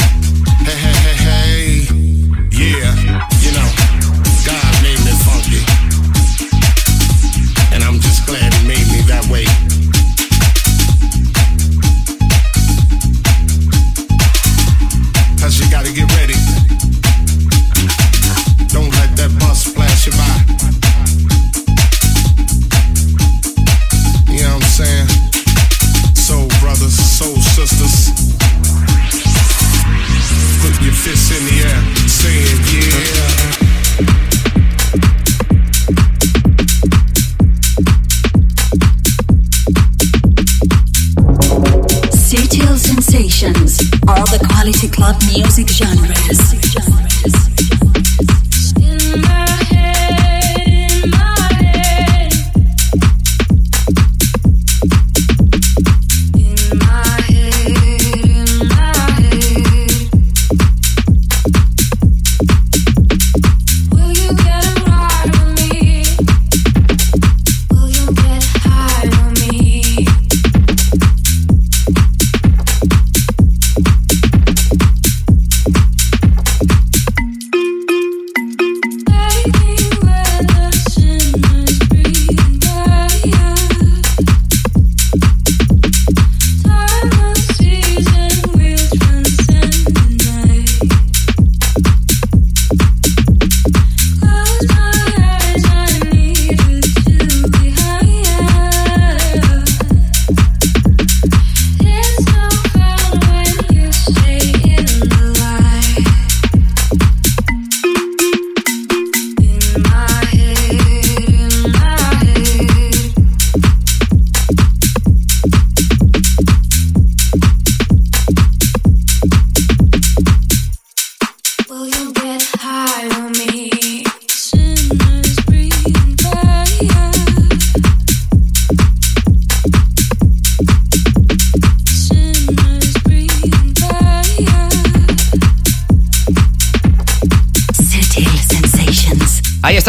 Club music genres.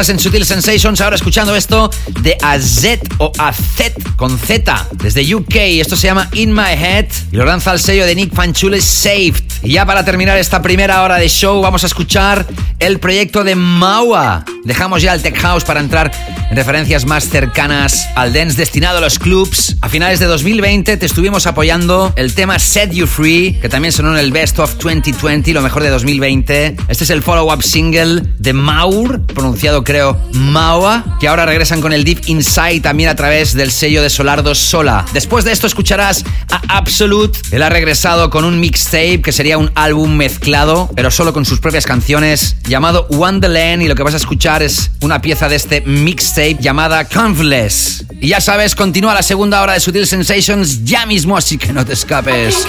Estás en Sutil Sensations, ahora escuchando esto de AZ o AZ con Z desde UK. Esto se llama In My Head y lo lanza el sello de Nick Fanchule Saved. Y ya para terminar esta primera hora de show, vamos a escuchar el proyecto de Maua. Dejamos ya el Tech House para entrar en referencias más cercanas al dance destinado a los clubs. A finales de 2020 te estuvimos apoyando el tema Set You Free, que también sonó en el Best of 2020, lo mejor de 2020. Este es el follow-up single de Maur, pronunciado creo Maua, que ahora regresan con el Deep Inside también a través del sello de Solardo Sola. Después de esto escucharás a Absolute. Él ha regresado con un mixtape que sería un álbum mezclado, pero solo con sus propias canciones, llamado Wonderland. Y lo que vas a escuchar es una pieza de este mixtape llamada Confless. Y ya sabes, continúa la segunda hora de Sutil Sensations ya mismo, así que no te escapes.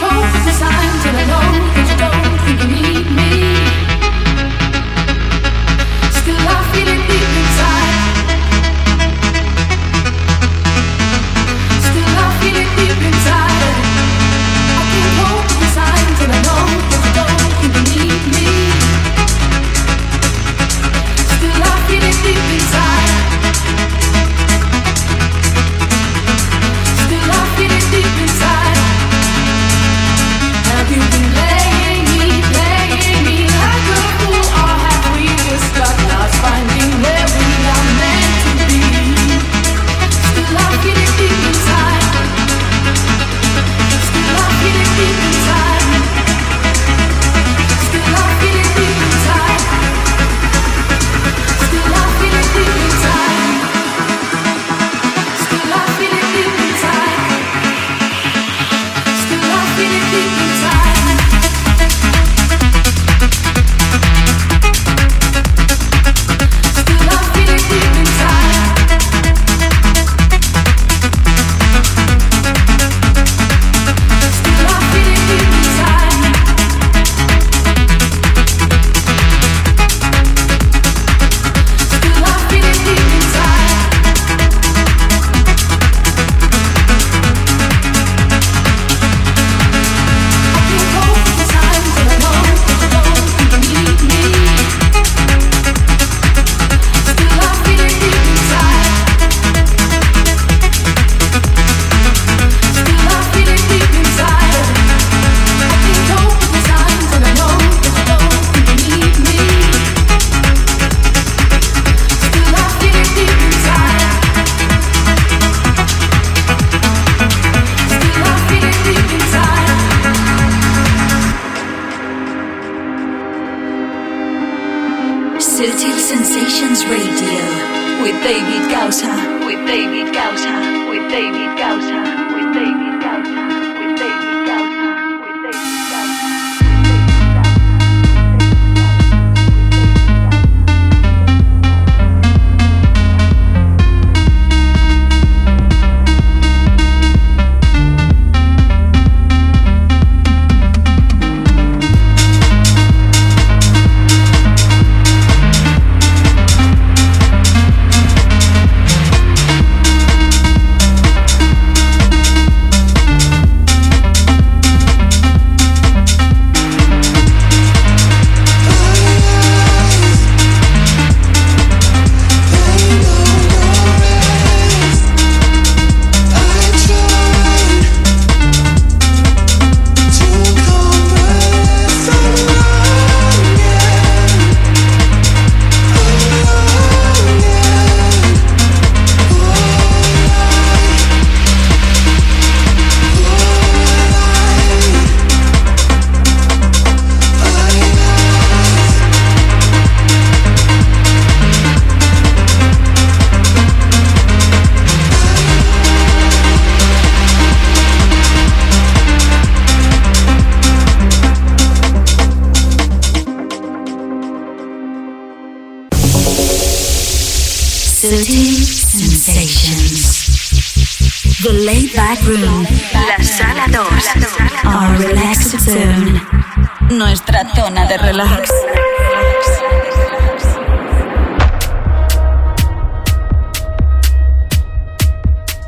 Nuestra zona de relax.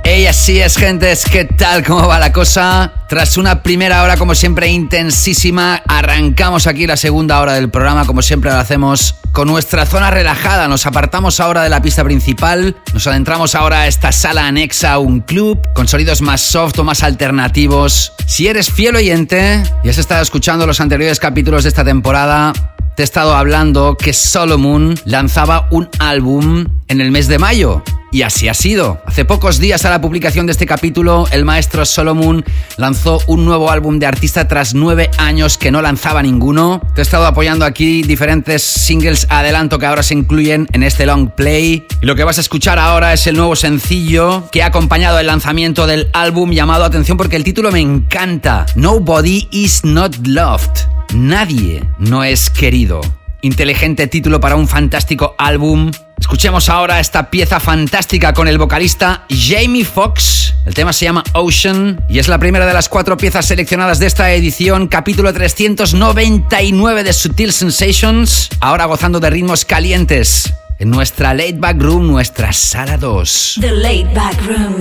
Hey, así es, gentes. ¿Qué tal? ¿Cómo va la cosa? Tras una primera hora, como siempre, intensísima, arrancamos aquí la segunda hora del programa, como siempre lo hacemos con nuestra zona relajada. Nos apartamos ahora de la pista principal, nos adentramos ahora a esta sala anexa a un club, con sonidos más soft o más alternativos. Si eres fiel oyente y has estado escuchando los anteriores capítulos de esta temporada, te he estado hablando que Solomon lanzaba un álbum en el mes de mayo. Y así ha sido. Hace pocos días a la publicación de este capítulo, el maestro Solomon lanzó un nuevo álbum de artista tras nueve años que no lanzaba ninguno. Te he estado apoyando aquí diferentes singles adelanto que ahora se incluyen en este long play. Y lo que vas a escuchar ahora es el nuevo sencillo que ha acompañado el lanzamiento del álbum llamado atención porque el título me encanta. Nobody is not loved. Nadie no es querido. Inteligente título para un fantástico álbum. Escuchemos ahora esta pieza fantástica con el vocalista Jamie Foxx. El tema se llama Ocean y es la primera de las cuatro piezas seleccionadas de esta edición, capítulo 399 de Sutil Sensations. Ahora gozando de ritmos calientes en nuestra Late Back Room, nuestra sala 2. The laid back room.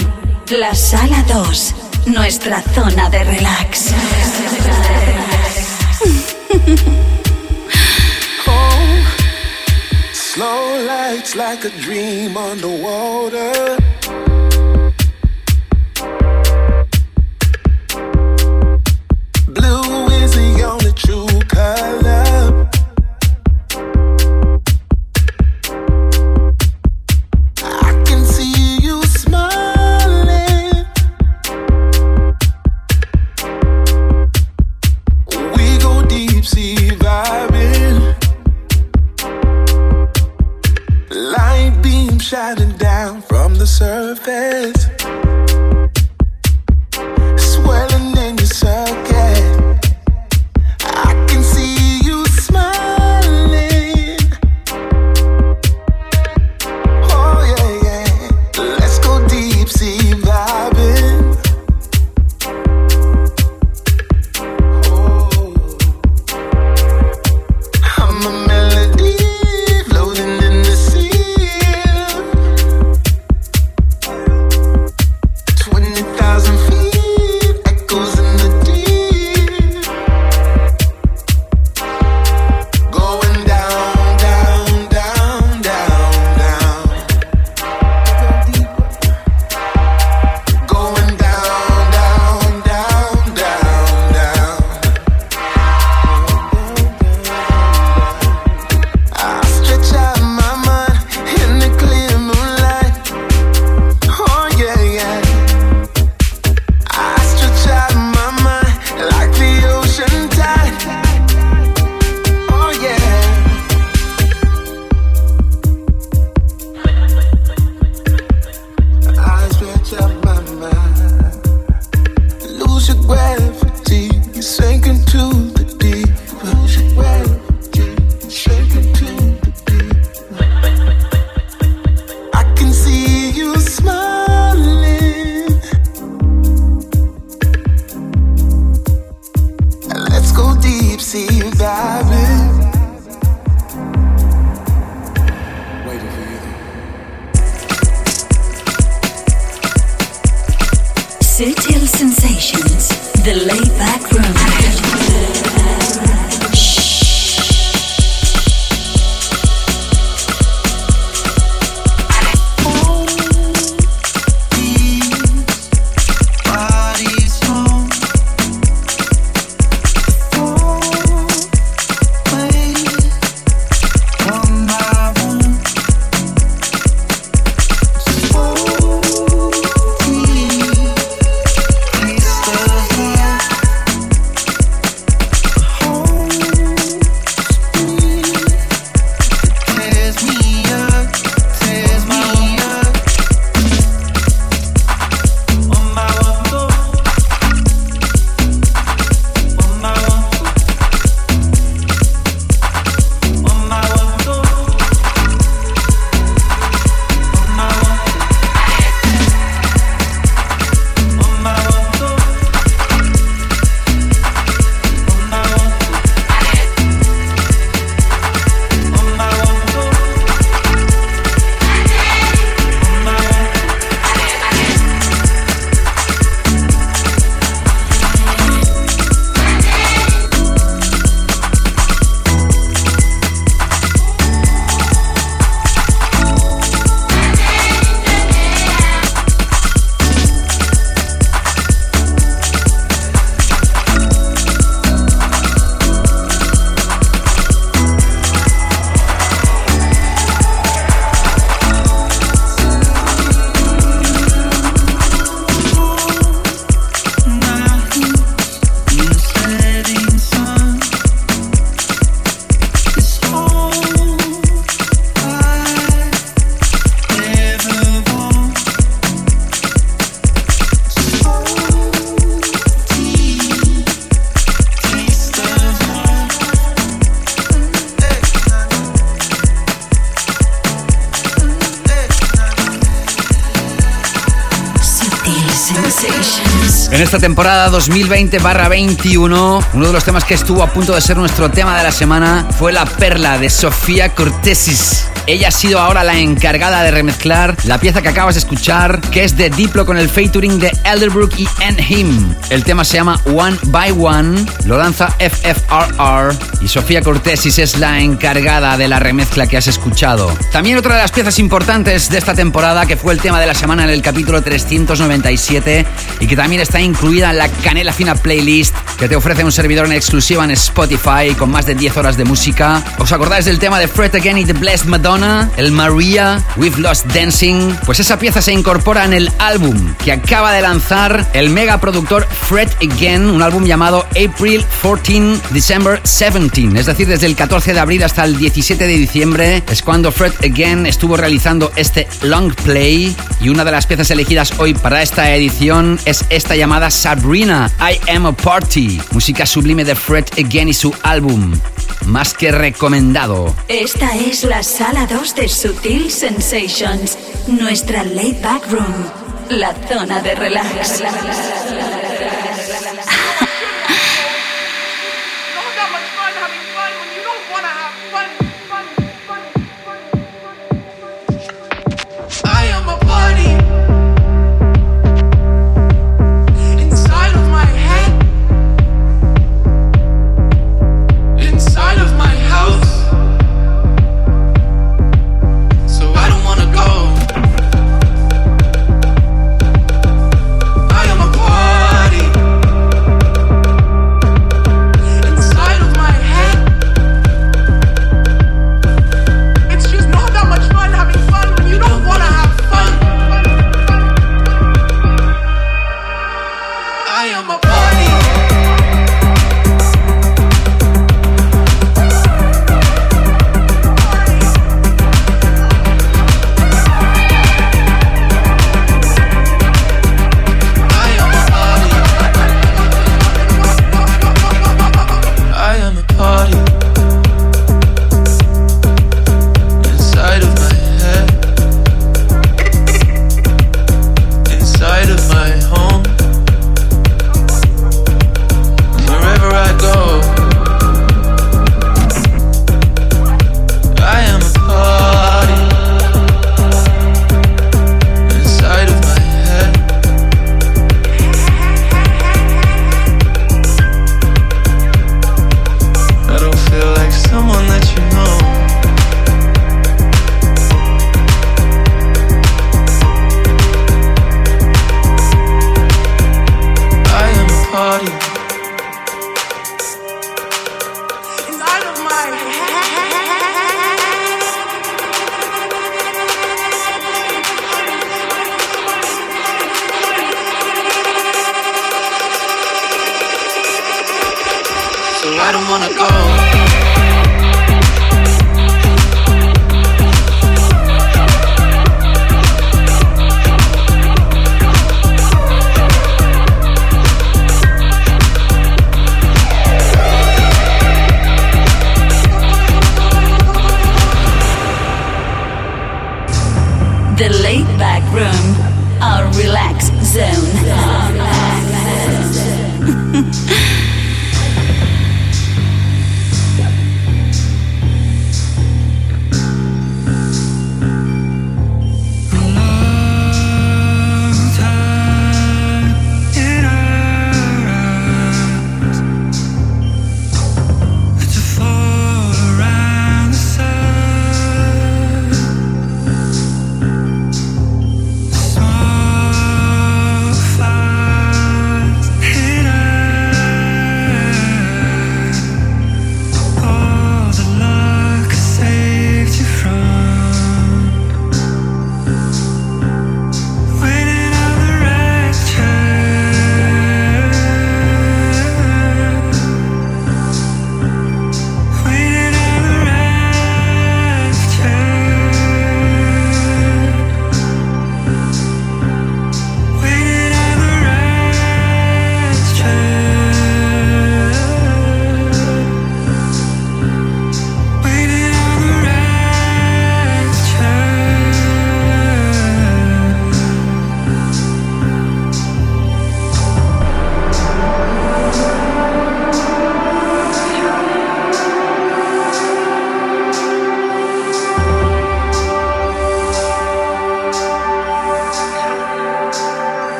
La sala 2. Nuestra zona de relax. (laughs) Slow lights like a dream underwater. Blue is the only true color. I can see Shining down from the surface. Swelling in your circuit. Temporada 2020-21, uno de los temas que estuvo a punto de ser nuestro tema de la semana fue La Perla de Sofía Cortesis. Ella ha sido ahora la encargada de remezclar la pieza que acabas de escuchar, que es de Diplo con el featuring de Elderbrook y Him. El tema se llama One by One, lo lanza FFRR y Sofía Cortesis es la encargada de la remezcla que has escuchado. También otra de las piezas importantes de esta temporada, que fue el tema de la semana en el capítulo 397 y que también está incluida en la Canela Fina Playlist que te ofrece un servidor en exclusiva en Spotify con más de 10 horas de música. ¿Os acordáis del tema de Fred Again y The Blessed Madonna? El Maria, We've Lost Dancing. Pues esa pieza se incorpora en el álbum que acaba de lanzar el mega productor Fred Again, un álbum llamado April 14 December 17. Es decir, desde el 14 de abril hasta el 17 de diciembre es cuando Fred Again estuvo realizando este long play y una de las piezas elegidas hoy para esta edición es esta llamada Sabrina, I Am a Party, música sublime de Fred Again y su álbum. Más que recomendado. Esta es la sala 2 de Sutil Sensations, nuestra laid back room, la zona de relax.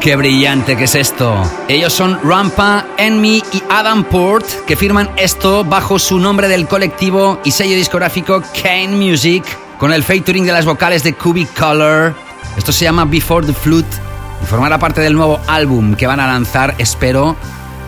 ¡Qué brillante que es esto! Ellos son Rampa, Enmy y Adam Port, que firman esto bajo su nombre del colectivo y sello discográfico Kane Music, con el featuring de las vocales de Cubic Color. Esto se llama Before the Flute y formará parte del nuevo álbum que van a lanzar, espero,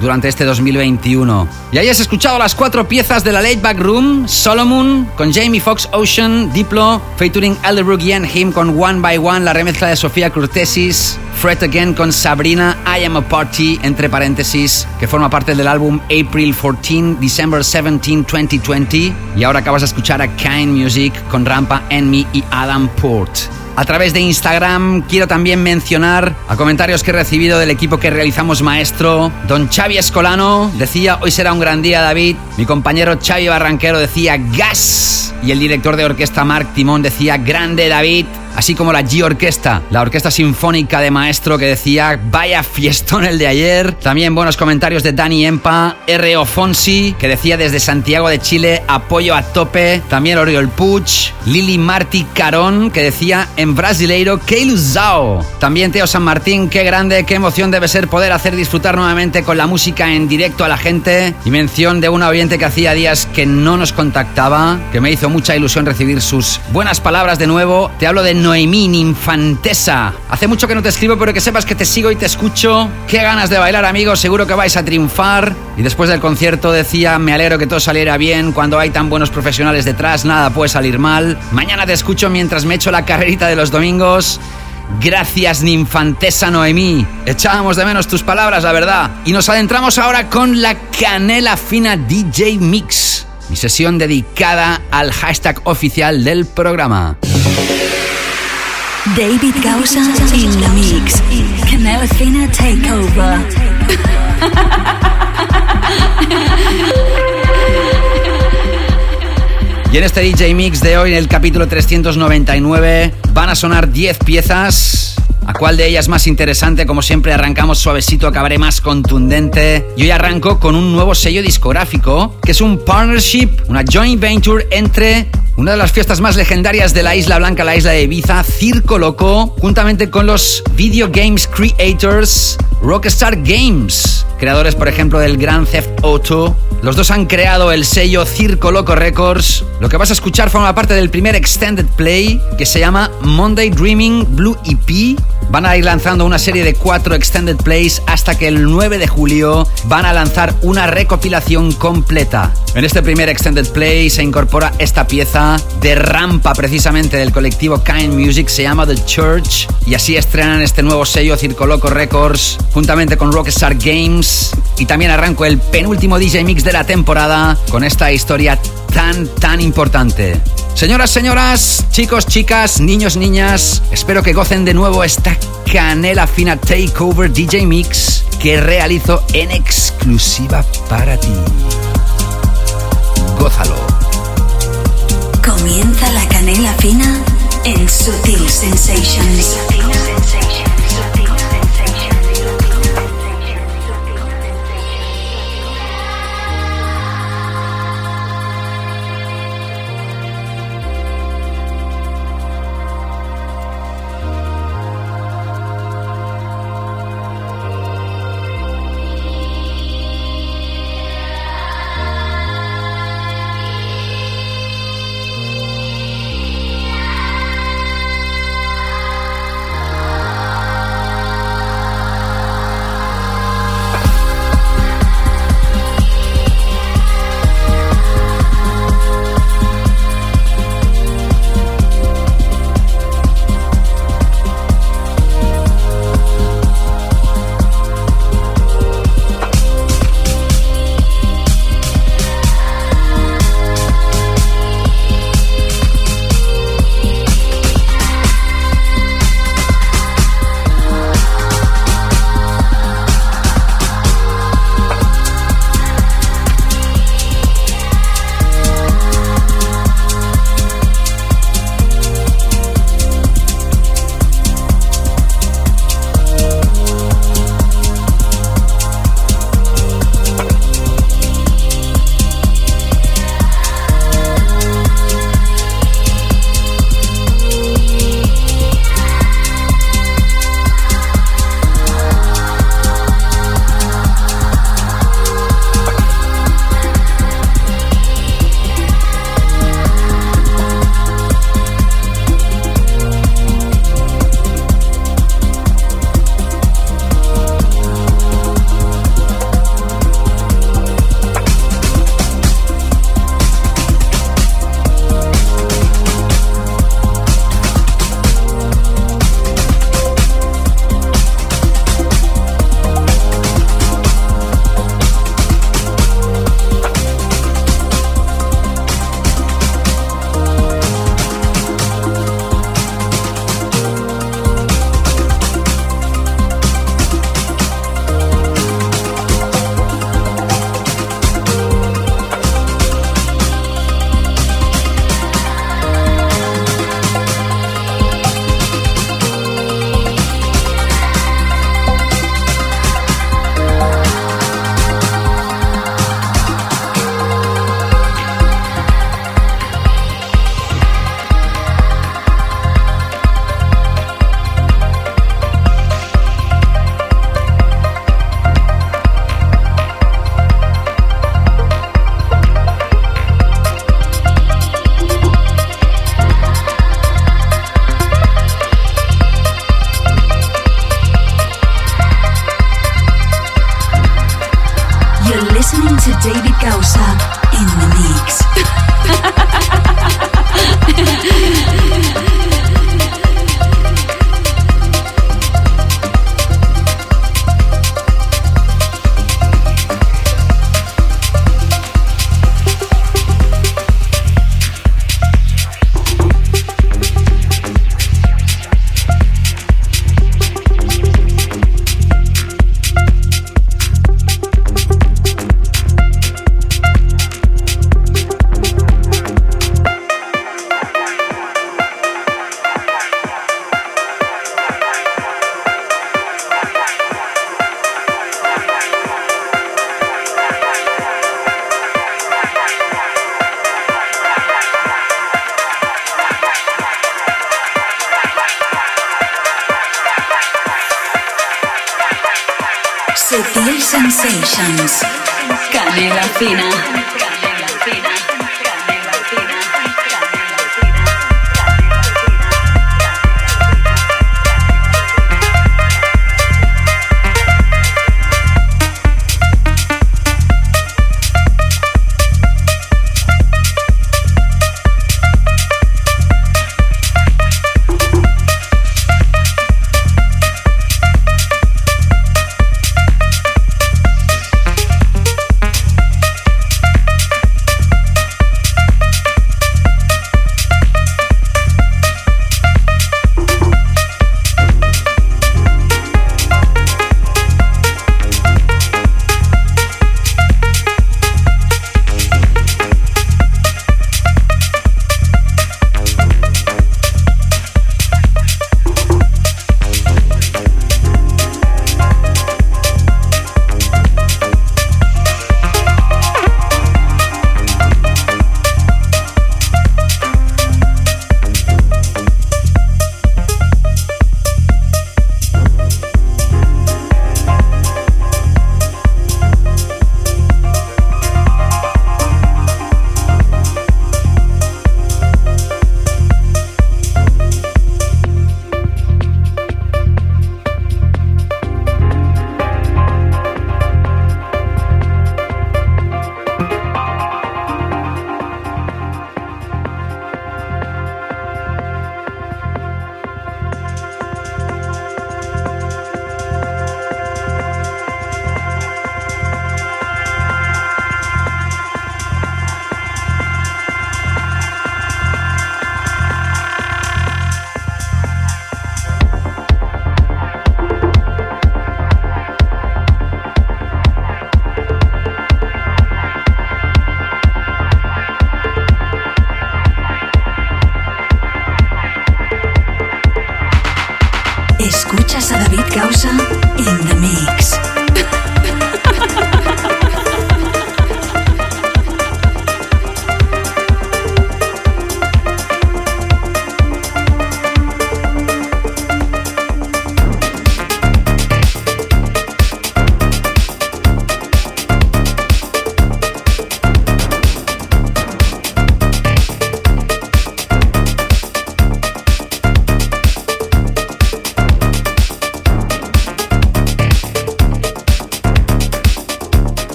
durante este 2021. Y hayas escuchado las cuatro piezas de la Late Back Room, Solomon con Jamie Foxx Ocean, Diplo, featuring Elderbrook y Him con One by One, la remezcla de Sofía Curtesis, Fret Again con Sabrina, I Am a Party, entre paréntesis, que forma parte del álbum April 14, December 17, 2020. Y ahora acabas de escuchar a Kind Music con Rampa, Enemy y Adam Port. A través de Instagram quiero también mencionar a comentarios que he recibido del equipo que realizamos Maestro. Don Xavi Escolano decía, hoy será un gran día David. Mi compañero Xavi Barranquero decía, gas. Y el director de orquesta Mark Timón decía, grande David. Así como la G Orquesta, la orquesta sinfónica de Maestro que decía, vaya fiestón el de ayer. También buenos comentarios de Dani Empa, R.O. Fonsi, que decía desde Santiago de Chile, apoyo a tope. También Oriol Puch, Lili Marti Carón, que decía en brasileiro, que ilusao. También Teo San Martín, qué grande, qué emoción debe ser poder hacer disfrutar nuevamente con la música en directo a la gente. Y mención de una oyente que hacía días que no nos contactaba, que me hizo mucha ilusión recibir sus buenas palabras de nuevo. Te hablo de Noemí Infantesa. Hace mucho que no te escribo, pero que sepas que te sigo y te escucho. Qué ganas de bailar, amigos. Seguro que vais a triunfar. Y después del concierto decía, me alegro que todo saliera bien. Cuando hay tan buenos profesionales detrás, nada puede salir mal. Mañana te escucho mientras me echo la carrerita de los domingos. Gracias, ninfantesa Noemí. Echábamos de menos tus palabras, la verdad. Y nos adentramos ahora con la canela fina DJ Mix. Mi sesión dedicada al hashtag oficial del programa. David Gausa in the mix. Canela Fina Takeover. Y en este DJ Mix de hoy, en el capítulo 399, van a sonar 10 piezas. ¿A cuál de ellas más interesante? Como siempre, arrancamos suavecito, acabaré más contundente. Yo ya arranco con un nuevo sello discográfico, que es un partnership, una joint venture entre una de las fiestas más legendarias de la Isla Blanca, la isla de Ibiza, Circo Loco, juntamente con los Video Games Creators Rockstar Games, creadores por ejemplo del Grand Theft Auto. Los dos han creado el sello Circo Loco Records. Lo que vas a escuchar forma parte del primer extended play que se llama Monday Dreaming Blue EP. Van a ir lanzando una serie de cuatro extended plays hasta que el 9 de julio van a lanzar una recopilación completa. En este primer extended play se incorpora esta pieza de rampa precisamente del colectivo Kind Music, se llama The Church y así estrenan este nuevo sello Circo Loco Records juntamente con Rockstar Games y también arranco el penúltimo DJ Mix de la temporada con esta historia tan tan importante. Señoras, señoras, chicos, chicas, niños, niñas, espero que gocen de nuevo esta canela fina Takeover DJ Mix que realizo en exclusiva para ti. Gózalo. Comienza la canela fina en Sutil Sensations.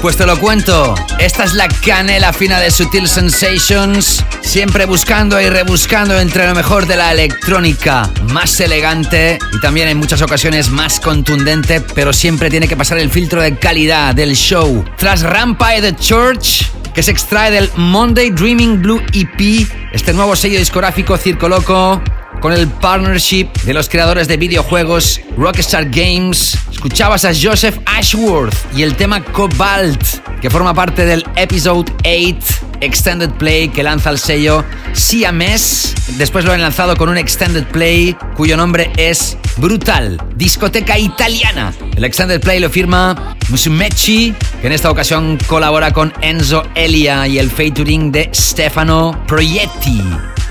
Pues te lo cuento. Esta es la canela fina de Sutil Sensations. Siempre buscando y rebuscando entre lo mejor de la electrónica. Más elegante y también en muchas ocasiones más contundente, pero siempre tiene que pasar el filtro de calidad del show. Tras Rampire the Church, que se extrae del Monday Dreaming Blue EP, este nuevo sello discográfico Circo Loco, con el partnership de los creadores de videojuegos Rockstar Games. Escuchabas a Joseph Ashworth y el tema Cobalt, que forma parte del Episode 8 Extended Play que lanza el sello Siames. Después lo han lanzado con un Extended Play cuyo nombre es Brutal, discoteca italiana. El Extended Play lo firma Musumeci, que en esta ocasión colabora con Enzo Elia y el featuring de Stefano Proietti.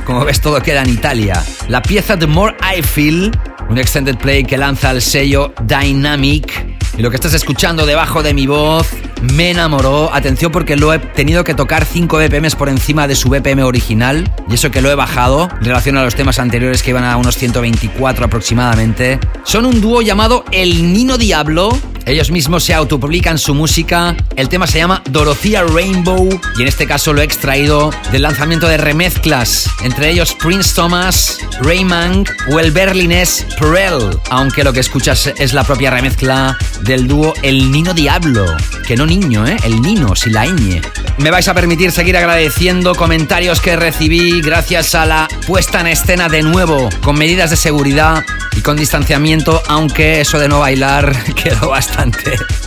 Como ves, todo queda en Italia. La pieza The More I Feel, un extended play que lanza el sello Dynamic. Y lo que estás escuchando debajo de mi voz, me enamoró. Atención porque lo he tenido que tocar 5 BPMs por encima de su BPM original. Y eso que lo he bajado en relación a los temas anteriores que iban a unos 124 aproximadamente. Son un dúo llamado El Nino Diablo. Ellos mismos se autopublican su música. El tema se llama Dorothea Rainbow y en este caso lo he extraído del lanzamiento de remezclas, entre ellos Prince Thomas, Rayman o el berlinés Perel, aunque lo que escuchas es la propia remezcla del dúo El Nino Diablo, que no niño, ¿eh? El Nino, si la ñ. Me vais a permitir seguir agradeciendo comentarios que recibí gracias a la puesta en escena de nuevo, con medidas de seguridad y con distanciamiento, aunque eso de no bailar (laughs) quedó bastante bastante.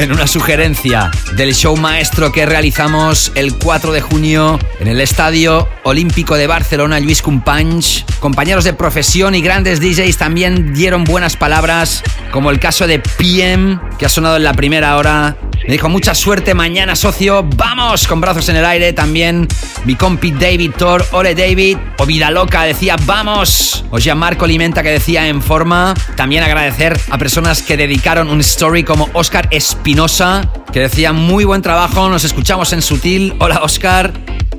En una sugerencia del show maestro que realizamos el 4 de junio en el Estadio Olímpico de Barcelona, Luis Companys. Compañeros de profesión y grandes DJs también dieron buenas palabras, como el caso de PM, que ha sonado en la primera hora. Me dijo mucha suerte mañana, socio. Vamos con brazos en el aire. También mi compi David Thor, ole David. O Vida Loca decía vamos. O Gianmarco Limenta que decía en forma. También agradecer a personas que dedicaron un story como Oscar Espinosa, que decía muy buen trabajo. Nos escuchamos en sutil. Hola Oscar.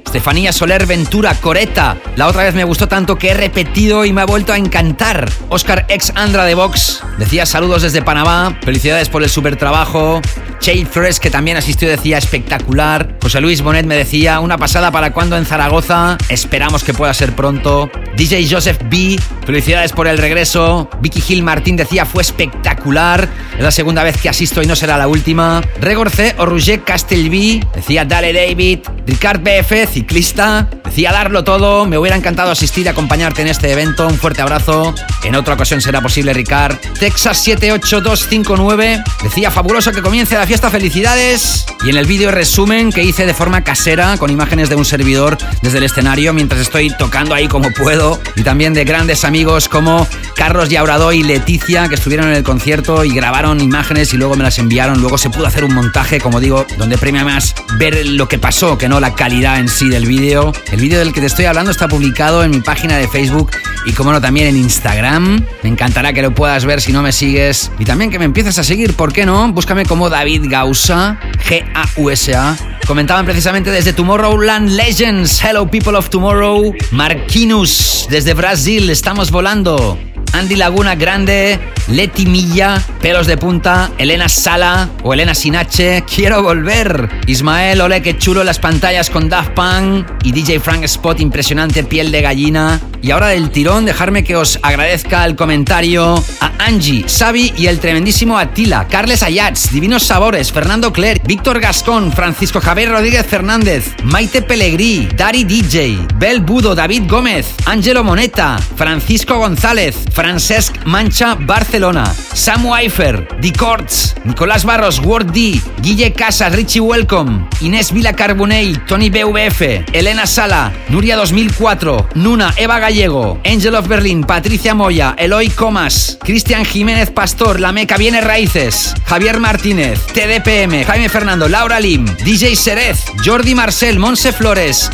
Estefanía Soler Ventura Coreta. La otra vez me gustó tanto que he repetido y me ha vuelto a encantar. Oscar ex Andra de Vox decía saludos desde Panamá. Felicidades por el super trabajo. Che Flores, que también asistió, decía espectacular. José Luis Bonet me decía una pasada para cuando en Zaragoza. Esperamos que pueda ser pronto. DJ Joseph B, felicidades por el regreso. Vicky Gil Martín decía fue espectacular. Es la segunda vez que asisto y no será la última. Regorce o Roger Castelví decía dale David. Ricard BF, ciclista, decía darlo todo. Me hubiera encantado asistir y acompañarte en este evento. Un fuerte abrazo. En otra ocasión será posible, Ricard. Texas 78259 decía fabuloso que comience la fiesta. Felicidades. Y en el vídeo resumen que hice de forma casera con imágenes de un servidor desde el escenario mientras estoy tocando ahí como puedo. Y también de grandes amigos como Carlos Yaurado y Leticia que estuvieron en el concierto y grabaron imágenes y luego me las enviaron. Luego se pudo hacer un montaje, como digo, donde premia más ver lo que pasó que no la calidad en sí del vídeo. El vídeo del que te estoy hablando está publicado en mi página de Facebook y como no también en Instagram. Me encantará que lo puedas ver si no me sigues y también que me empieces a seguir, ¿por qué no? Búscame como David Gausa, G-A-U-S-A. Comentaban precisamente desde Tomorrowland Legends, Hello People of Tomorrow, Marquinus, desde Brasil, estamos volando. Andy Laguna Grande, Leti Milla, Pelos de Punta, Elena Sala o Elena Sinache, Quiero Volver. Ismael, ole que chulo las pantallas con Daft Punk y DJ Frank Spot, impresionante piel de gallina. Y ahora del tirón, dejarme que os agradezca el comentario a Angie, Xavi y el tremendísimo Atila, Carles Ayats, Divinos Sabores, Fernando Cler, Víctor Gascón, Francisco Javier Rodríguez Fernández, Maite Pellegrí, Dari DJ, Bel Budo, David Gómez, Ángelo Moneta, Francisco González, Francesc Mancha, Barcelona, Samu Eifer, Di Corts, Nicolás Barros, Ward D, Guille Casas, Richie Welcome, Inés Vila Carbonell, Tony BVF, Elena Sala, Nuria 2004, Nuna, Eva Gallego, Angel of Berlin, Patricia Moya, Eloy Comas, Cristian Jiménez Pastor, La Meca Viene Raíces, Javier Martínez, TDPM, Jaime Fernando, Laura Lim, DJ Serez, Jordi Marcel, Monse Flores,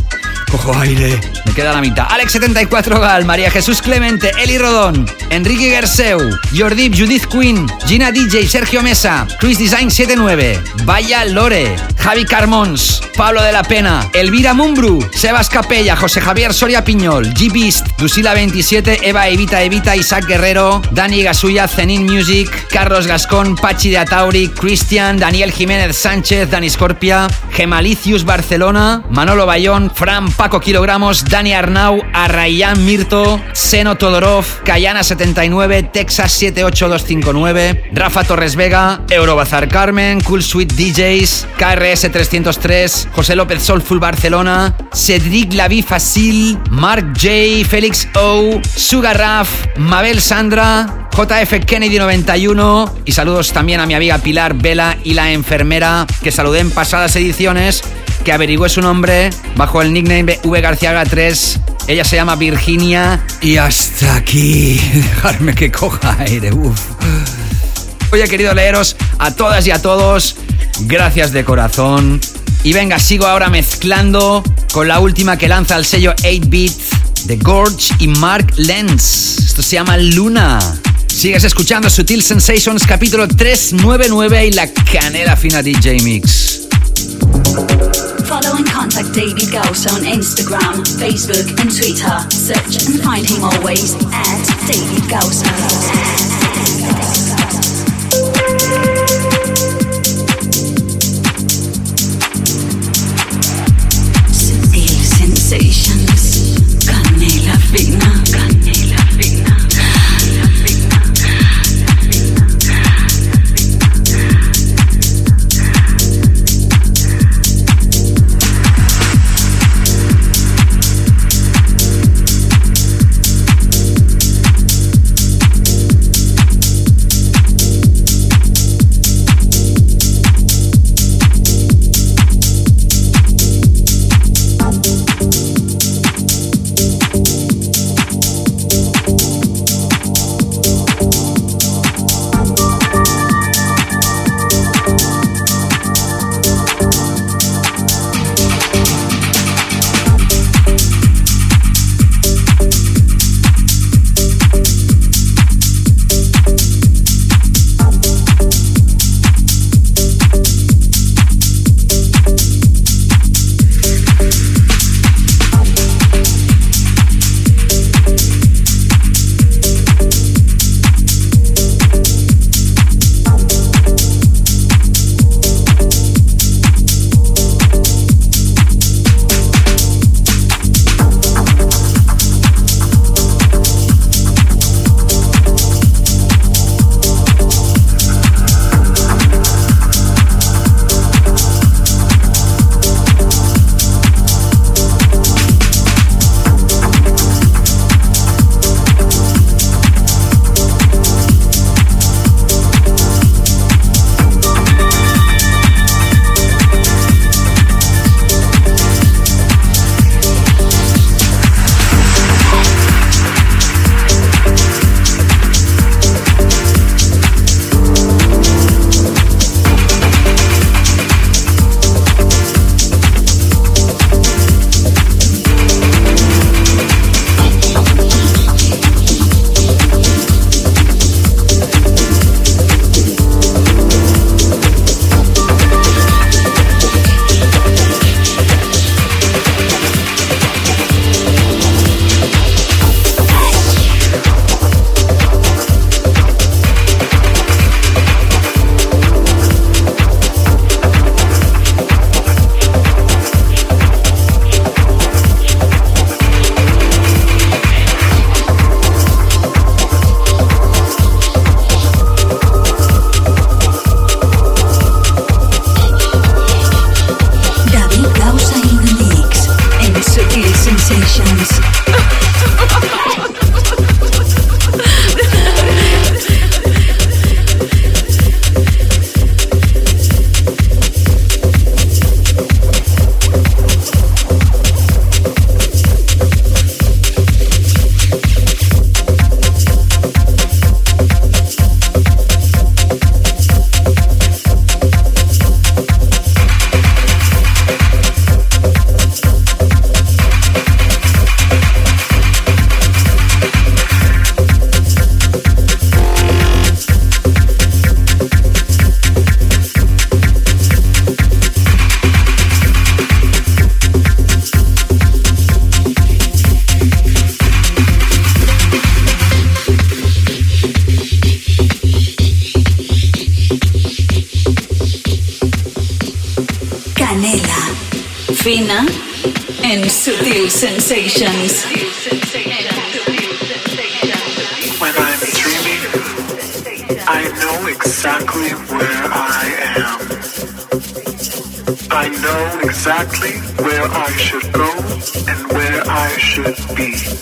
Cojo aire, me queda la mitad. Alex74 Gal, María Jesús Clemente, Eli Rodón, Enrique Gerseu, Jordip, Judith Quinn, Gina DJ, Sergio Mesa, Chris Design 79, Vaya Lore, Javi Carmons, Pablo de la Pena, Elvira Mumbru, Sebas Capella, José Javier Soria Piñol, G Beast, Lucila 27, Eva Evita Evita, Isaac Guerrero, Dani Gasuya, Zenin Music, Carlos Gascón, Pachi de Atauri, Cristian, Daniel Jiménez Sánchez, Dani Scorpia, Gemalicius Barcelona, Manolo Bayón, Fran Paco Kilogramos, Dani Arnau, Arrayán Mirto, Seno Todorov, Cayana 79, Texas 78259, Rafa Torres Vega, Eurobazar Carmen, Cool Sweet DJs, KRS 303, José López Soulful Barcelona, Cedric Lavi Facil, Mark J, Félix O, Sugar Raf, Mabel Sandra, JF Kennedy 91 y saludos también a mi amiga Pilar Vela y la enfermera que saludé en pasadas ediciones que averigüé su nombre bajo el nickname V Garciaga 3. Ella se llama Virginia y hasta aquí. (laughs) Dejarme que coja aire. Uf. Hoy he querido leeros a todas y a todos. Gracias de corazón. Y venga, sigo ahora mezclando con la última que lanza el sello 8-Bit de Gorge y Mark Lenz. Esto se llama Luna. Sigues escuchando Sutil Sensations capítulo 399 y la canela fina DJ Mix. Follow and contact David Gausa on Instagram, Facebook, and Twitter. Search and find him always at David Gausa. Exactly where I should go and where I should be.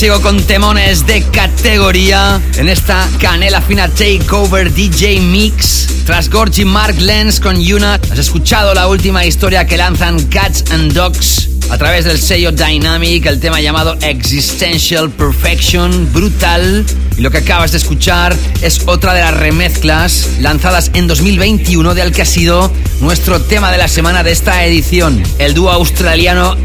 Sigo con temones de categoría en esta Canela Fina Takeover DJ Mix. Tras Gorgie Mark Lenz con Yuna, has escuchado la última historia que lanzan Cats and Dogs a través del sello Dynamic, el tema llamado Existential Perfection, brutal. Y lo que acabas de escuchar es otra de las remezclas lanzadas en 2021 de al que ha sido nuestro tema de la semana de esta edición. El dúo australiano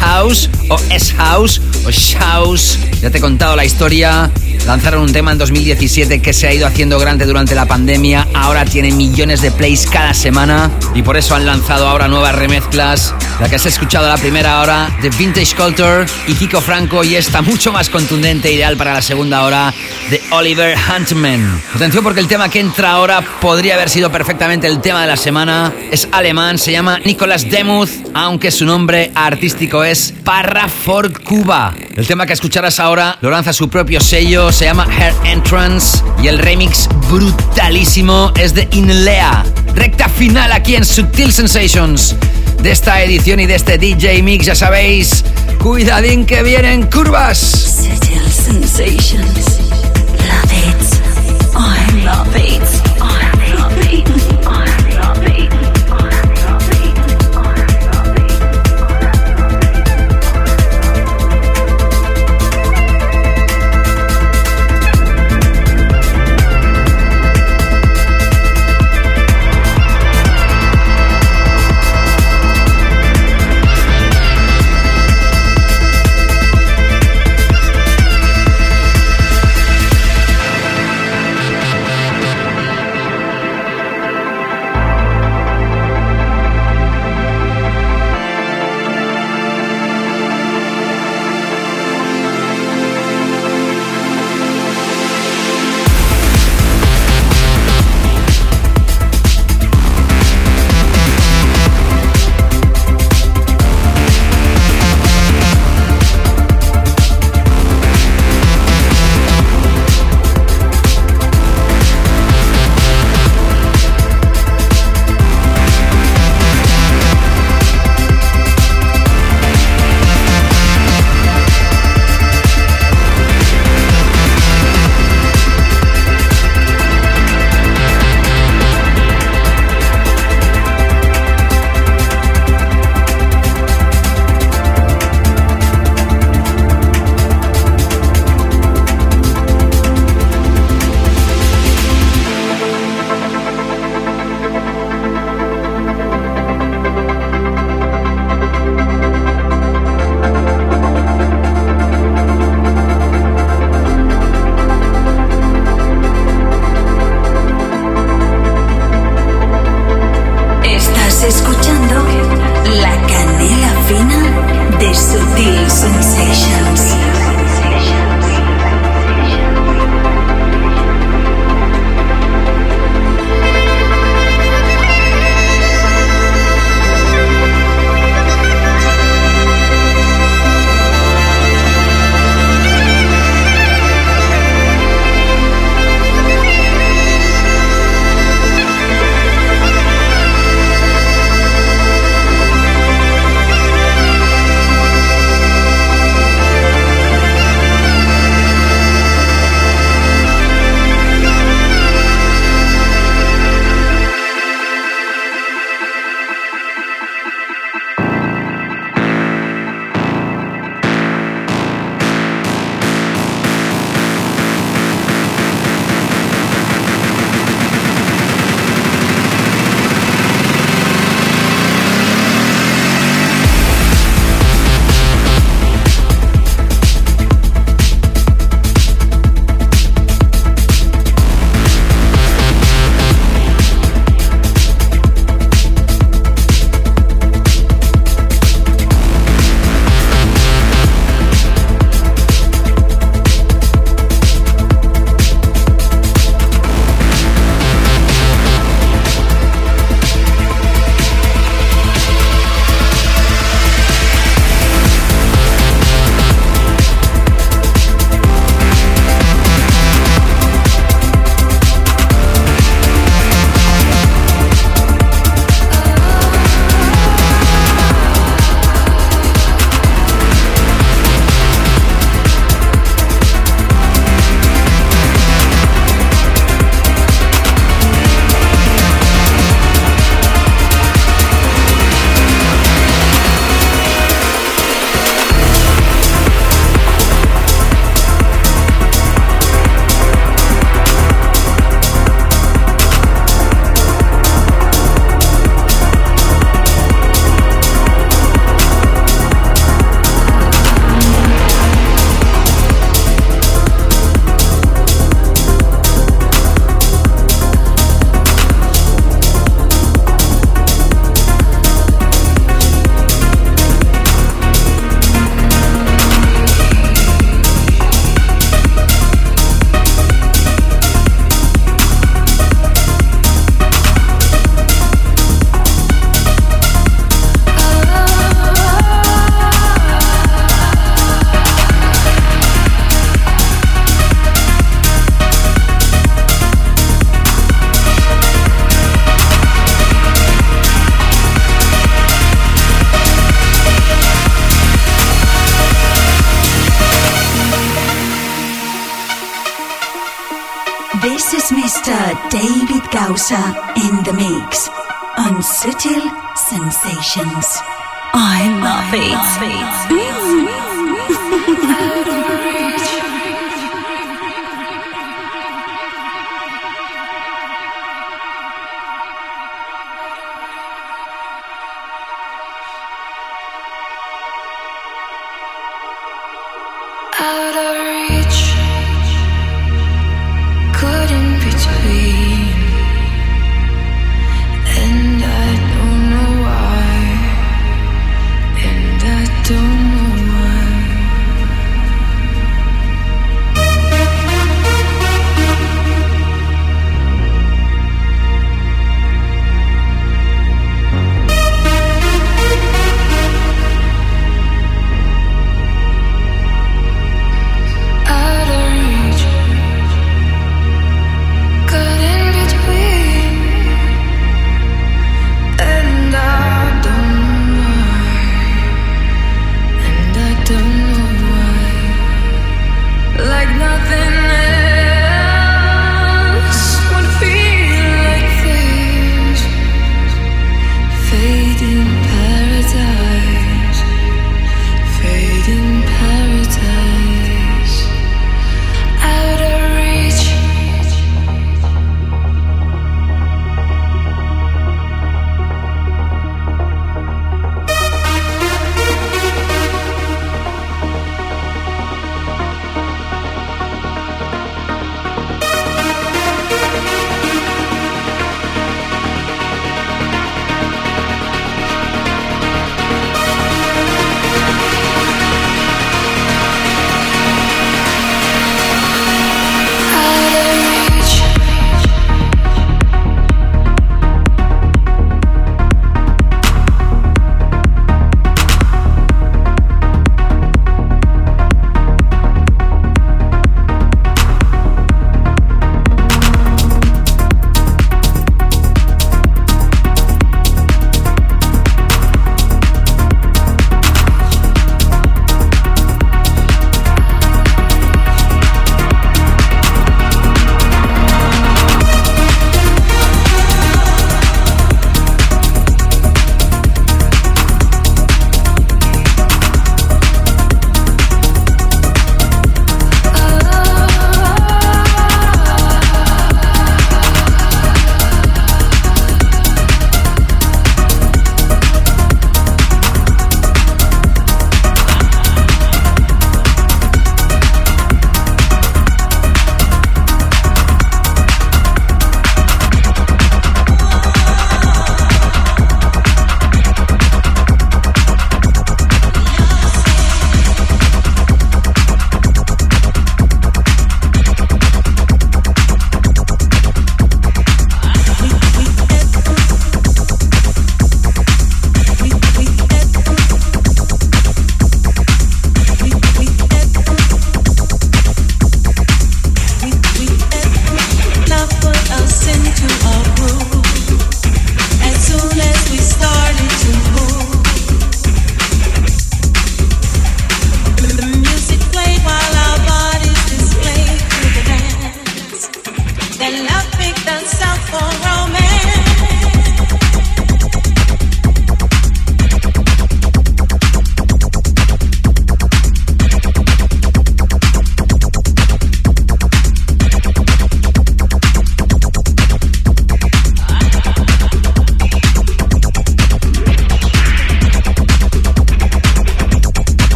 House o S-House o. Ya te he contado la historia. Lanzaron un tema en 2017 que se ha ido haciendo grande durante la pandemia. Ahora tiene millones de plays cada semana. Y por eso han lanzado ahora nuevas remezclas. La que has escuchado la primera hora de Vintage Culture y Kiko Franco. Y esta mucho más contundente, ideal para la segunda hora de Oliver Huntman. Atención porque el tema que entra ahora podría haber sido perfectamente el tema de la semana. Es alemán, se llama Nicolas Demuth, aunque su nombre artístico es Parra for Cuba. El tema que escucharás ahora lo lanza su propio sello, se llama Her Entrance y el remix brutalísimo es de Inlea. Recta final aquí en Subtil Sensations de esta edición y de este DJ Mix, ya sabéis, cuidadín que vienen curvas. Subtle sensations. Love it. I love it.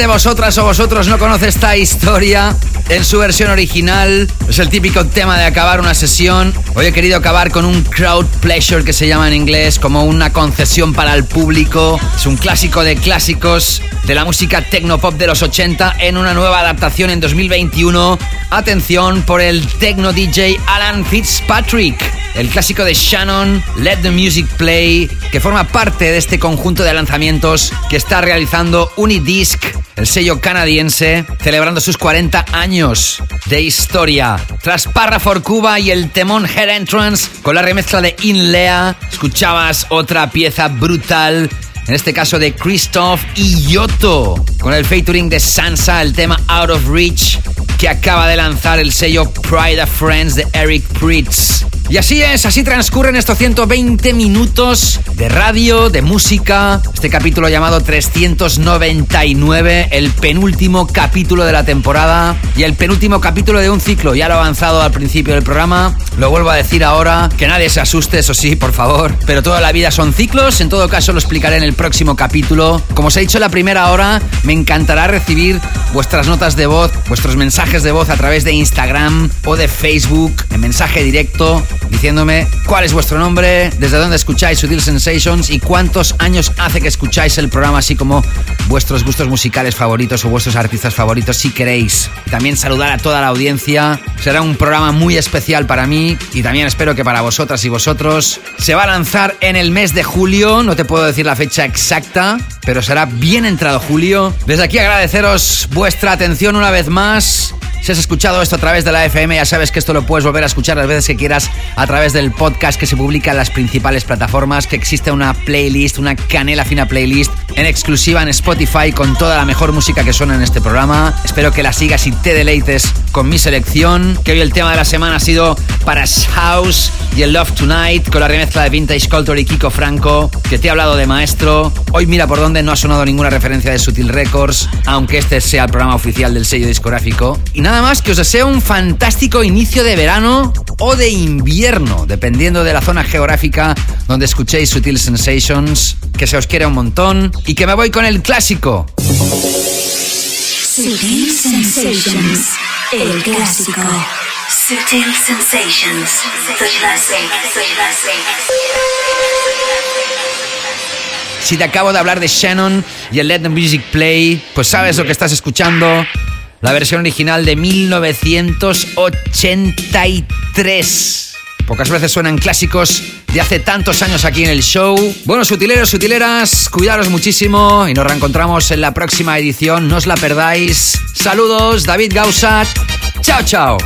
De vosotras o vosotros no conoce esta historia en su versión original? Es el típico tema de acabar una sesión. Hoy he querido acabar con un crowd pleasure que se llama en inglés, como una concesión para el público. Es un clásico de clásicos de la música pop de los 80 en una nueva adaptación en 2021. Atención por el techno DJ Alan Fitzpatrick. el clásico de Shannon, Let the Music Play, que forma parte de este conjunto de lanzamientos que está realizando Unidisc, el sello canadiense, celebrando sus 40 años de historia. Tras Parra for Cuba y el temón Head Entrance, con la remezcla de Inlea, escuchabas otra pieza brutal en este caso de Christoph y Yoto, con el featuring de Sansa, el tema Out of Reach, que acaba de lanzar el sello Pride of Friends de Eric Pritz. Y así es, así transcurren estos 120 minutos de radio, de música. Este capítulo llamado 399, el penúltimo capítulo de la temporada y el penúltimo capítulo de un ciclo. Ya lo avanzado al principio del programa, lo vuelvo a decir ahora, que nadie se asuste, eso sí, por favor. Pero toda la vida son ciclos, en todo caso lo explicaré en el próximo capítulo. Como os he dicho en la primera hora, me encantará recibir vuestras notas de voz, vuestros mensajes de voz a través de Instagram o de Facebook, en mensaje directo diciéndome cuál es vuestro nombre, desde dónde escucháis Sutil Sensations y cuántos años hace que escucháis el programa, así como vuestros gustos musicales favoritos o vuestros artistas favoritos si queréis. También saludar a toda la audiencia. Será un programa muy especial para mí y también espero que para vosotras y vosotros. Se va a lanzar en el mes de julio, no te puedo decir la fecha exacta, pero será bien entrado julio. Desde aquí agradeceros vuestra atención una vez más. Si has escuchado esto a través de la FM, ya sabes que esto lo puedes volver a escuchar las veces que quieras a través del podcast que se publica en las principales plataformas, que existe una playlist, una canela fina playlist en exclusiva en Spotify con toda la mejor música que suena en este programa. Espero que la sigas y te deleites con mi selección, que hoy el tema de la semana ha sido para House y el Love Tonight con la remezcla de Vintage Culture y Kiko Franco, que te he hablado de maestro. Hoy mira por dónde no ha sonado ninguna referencia de Sutil Records, aunque este sea el programa oficial del sello discográfico. Y nada más que os deseo un fantástico inicio de verano o de invierno, dependiendo de la zona geográfica donde escuchéis Sutil Sensations, que se os quiere un montón y que me voy con el clásico. Sutil Sensations, el clásico. Sutil Sensations, the classic, the classic. Si te acabo de hablar de Shannon y el Let the Music Play, pues sabes lo que estás escuchando. La versión original de 1983. Pocas veces suenan clásicos de hace tantos años aquí en el show. Bueno, sutileros, sutileras, cuidaros muchísimo y nos reencontramos en la próxima edición. No os la perdáis. Saludos, David Gausat. Chao, chao.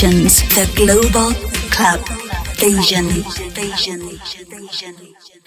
Sensations, the global club vision. vision. vision.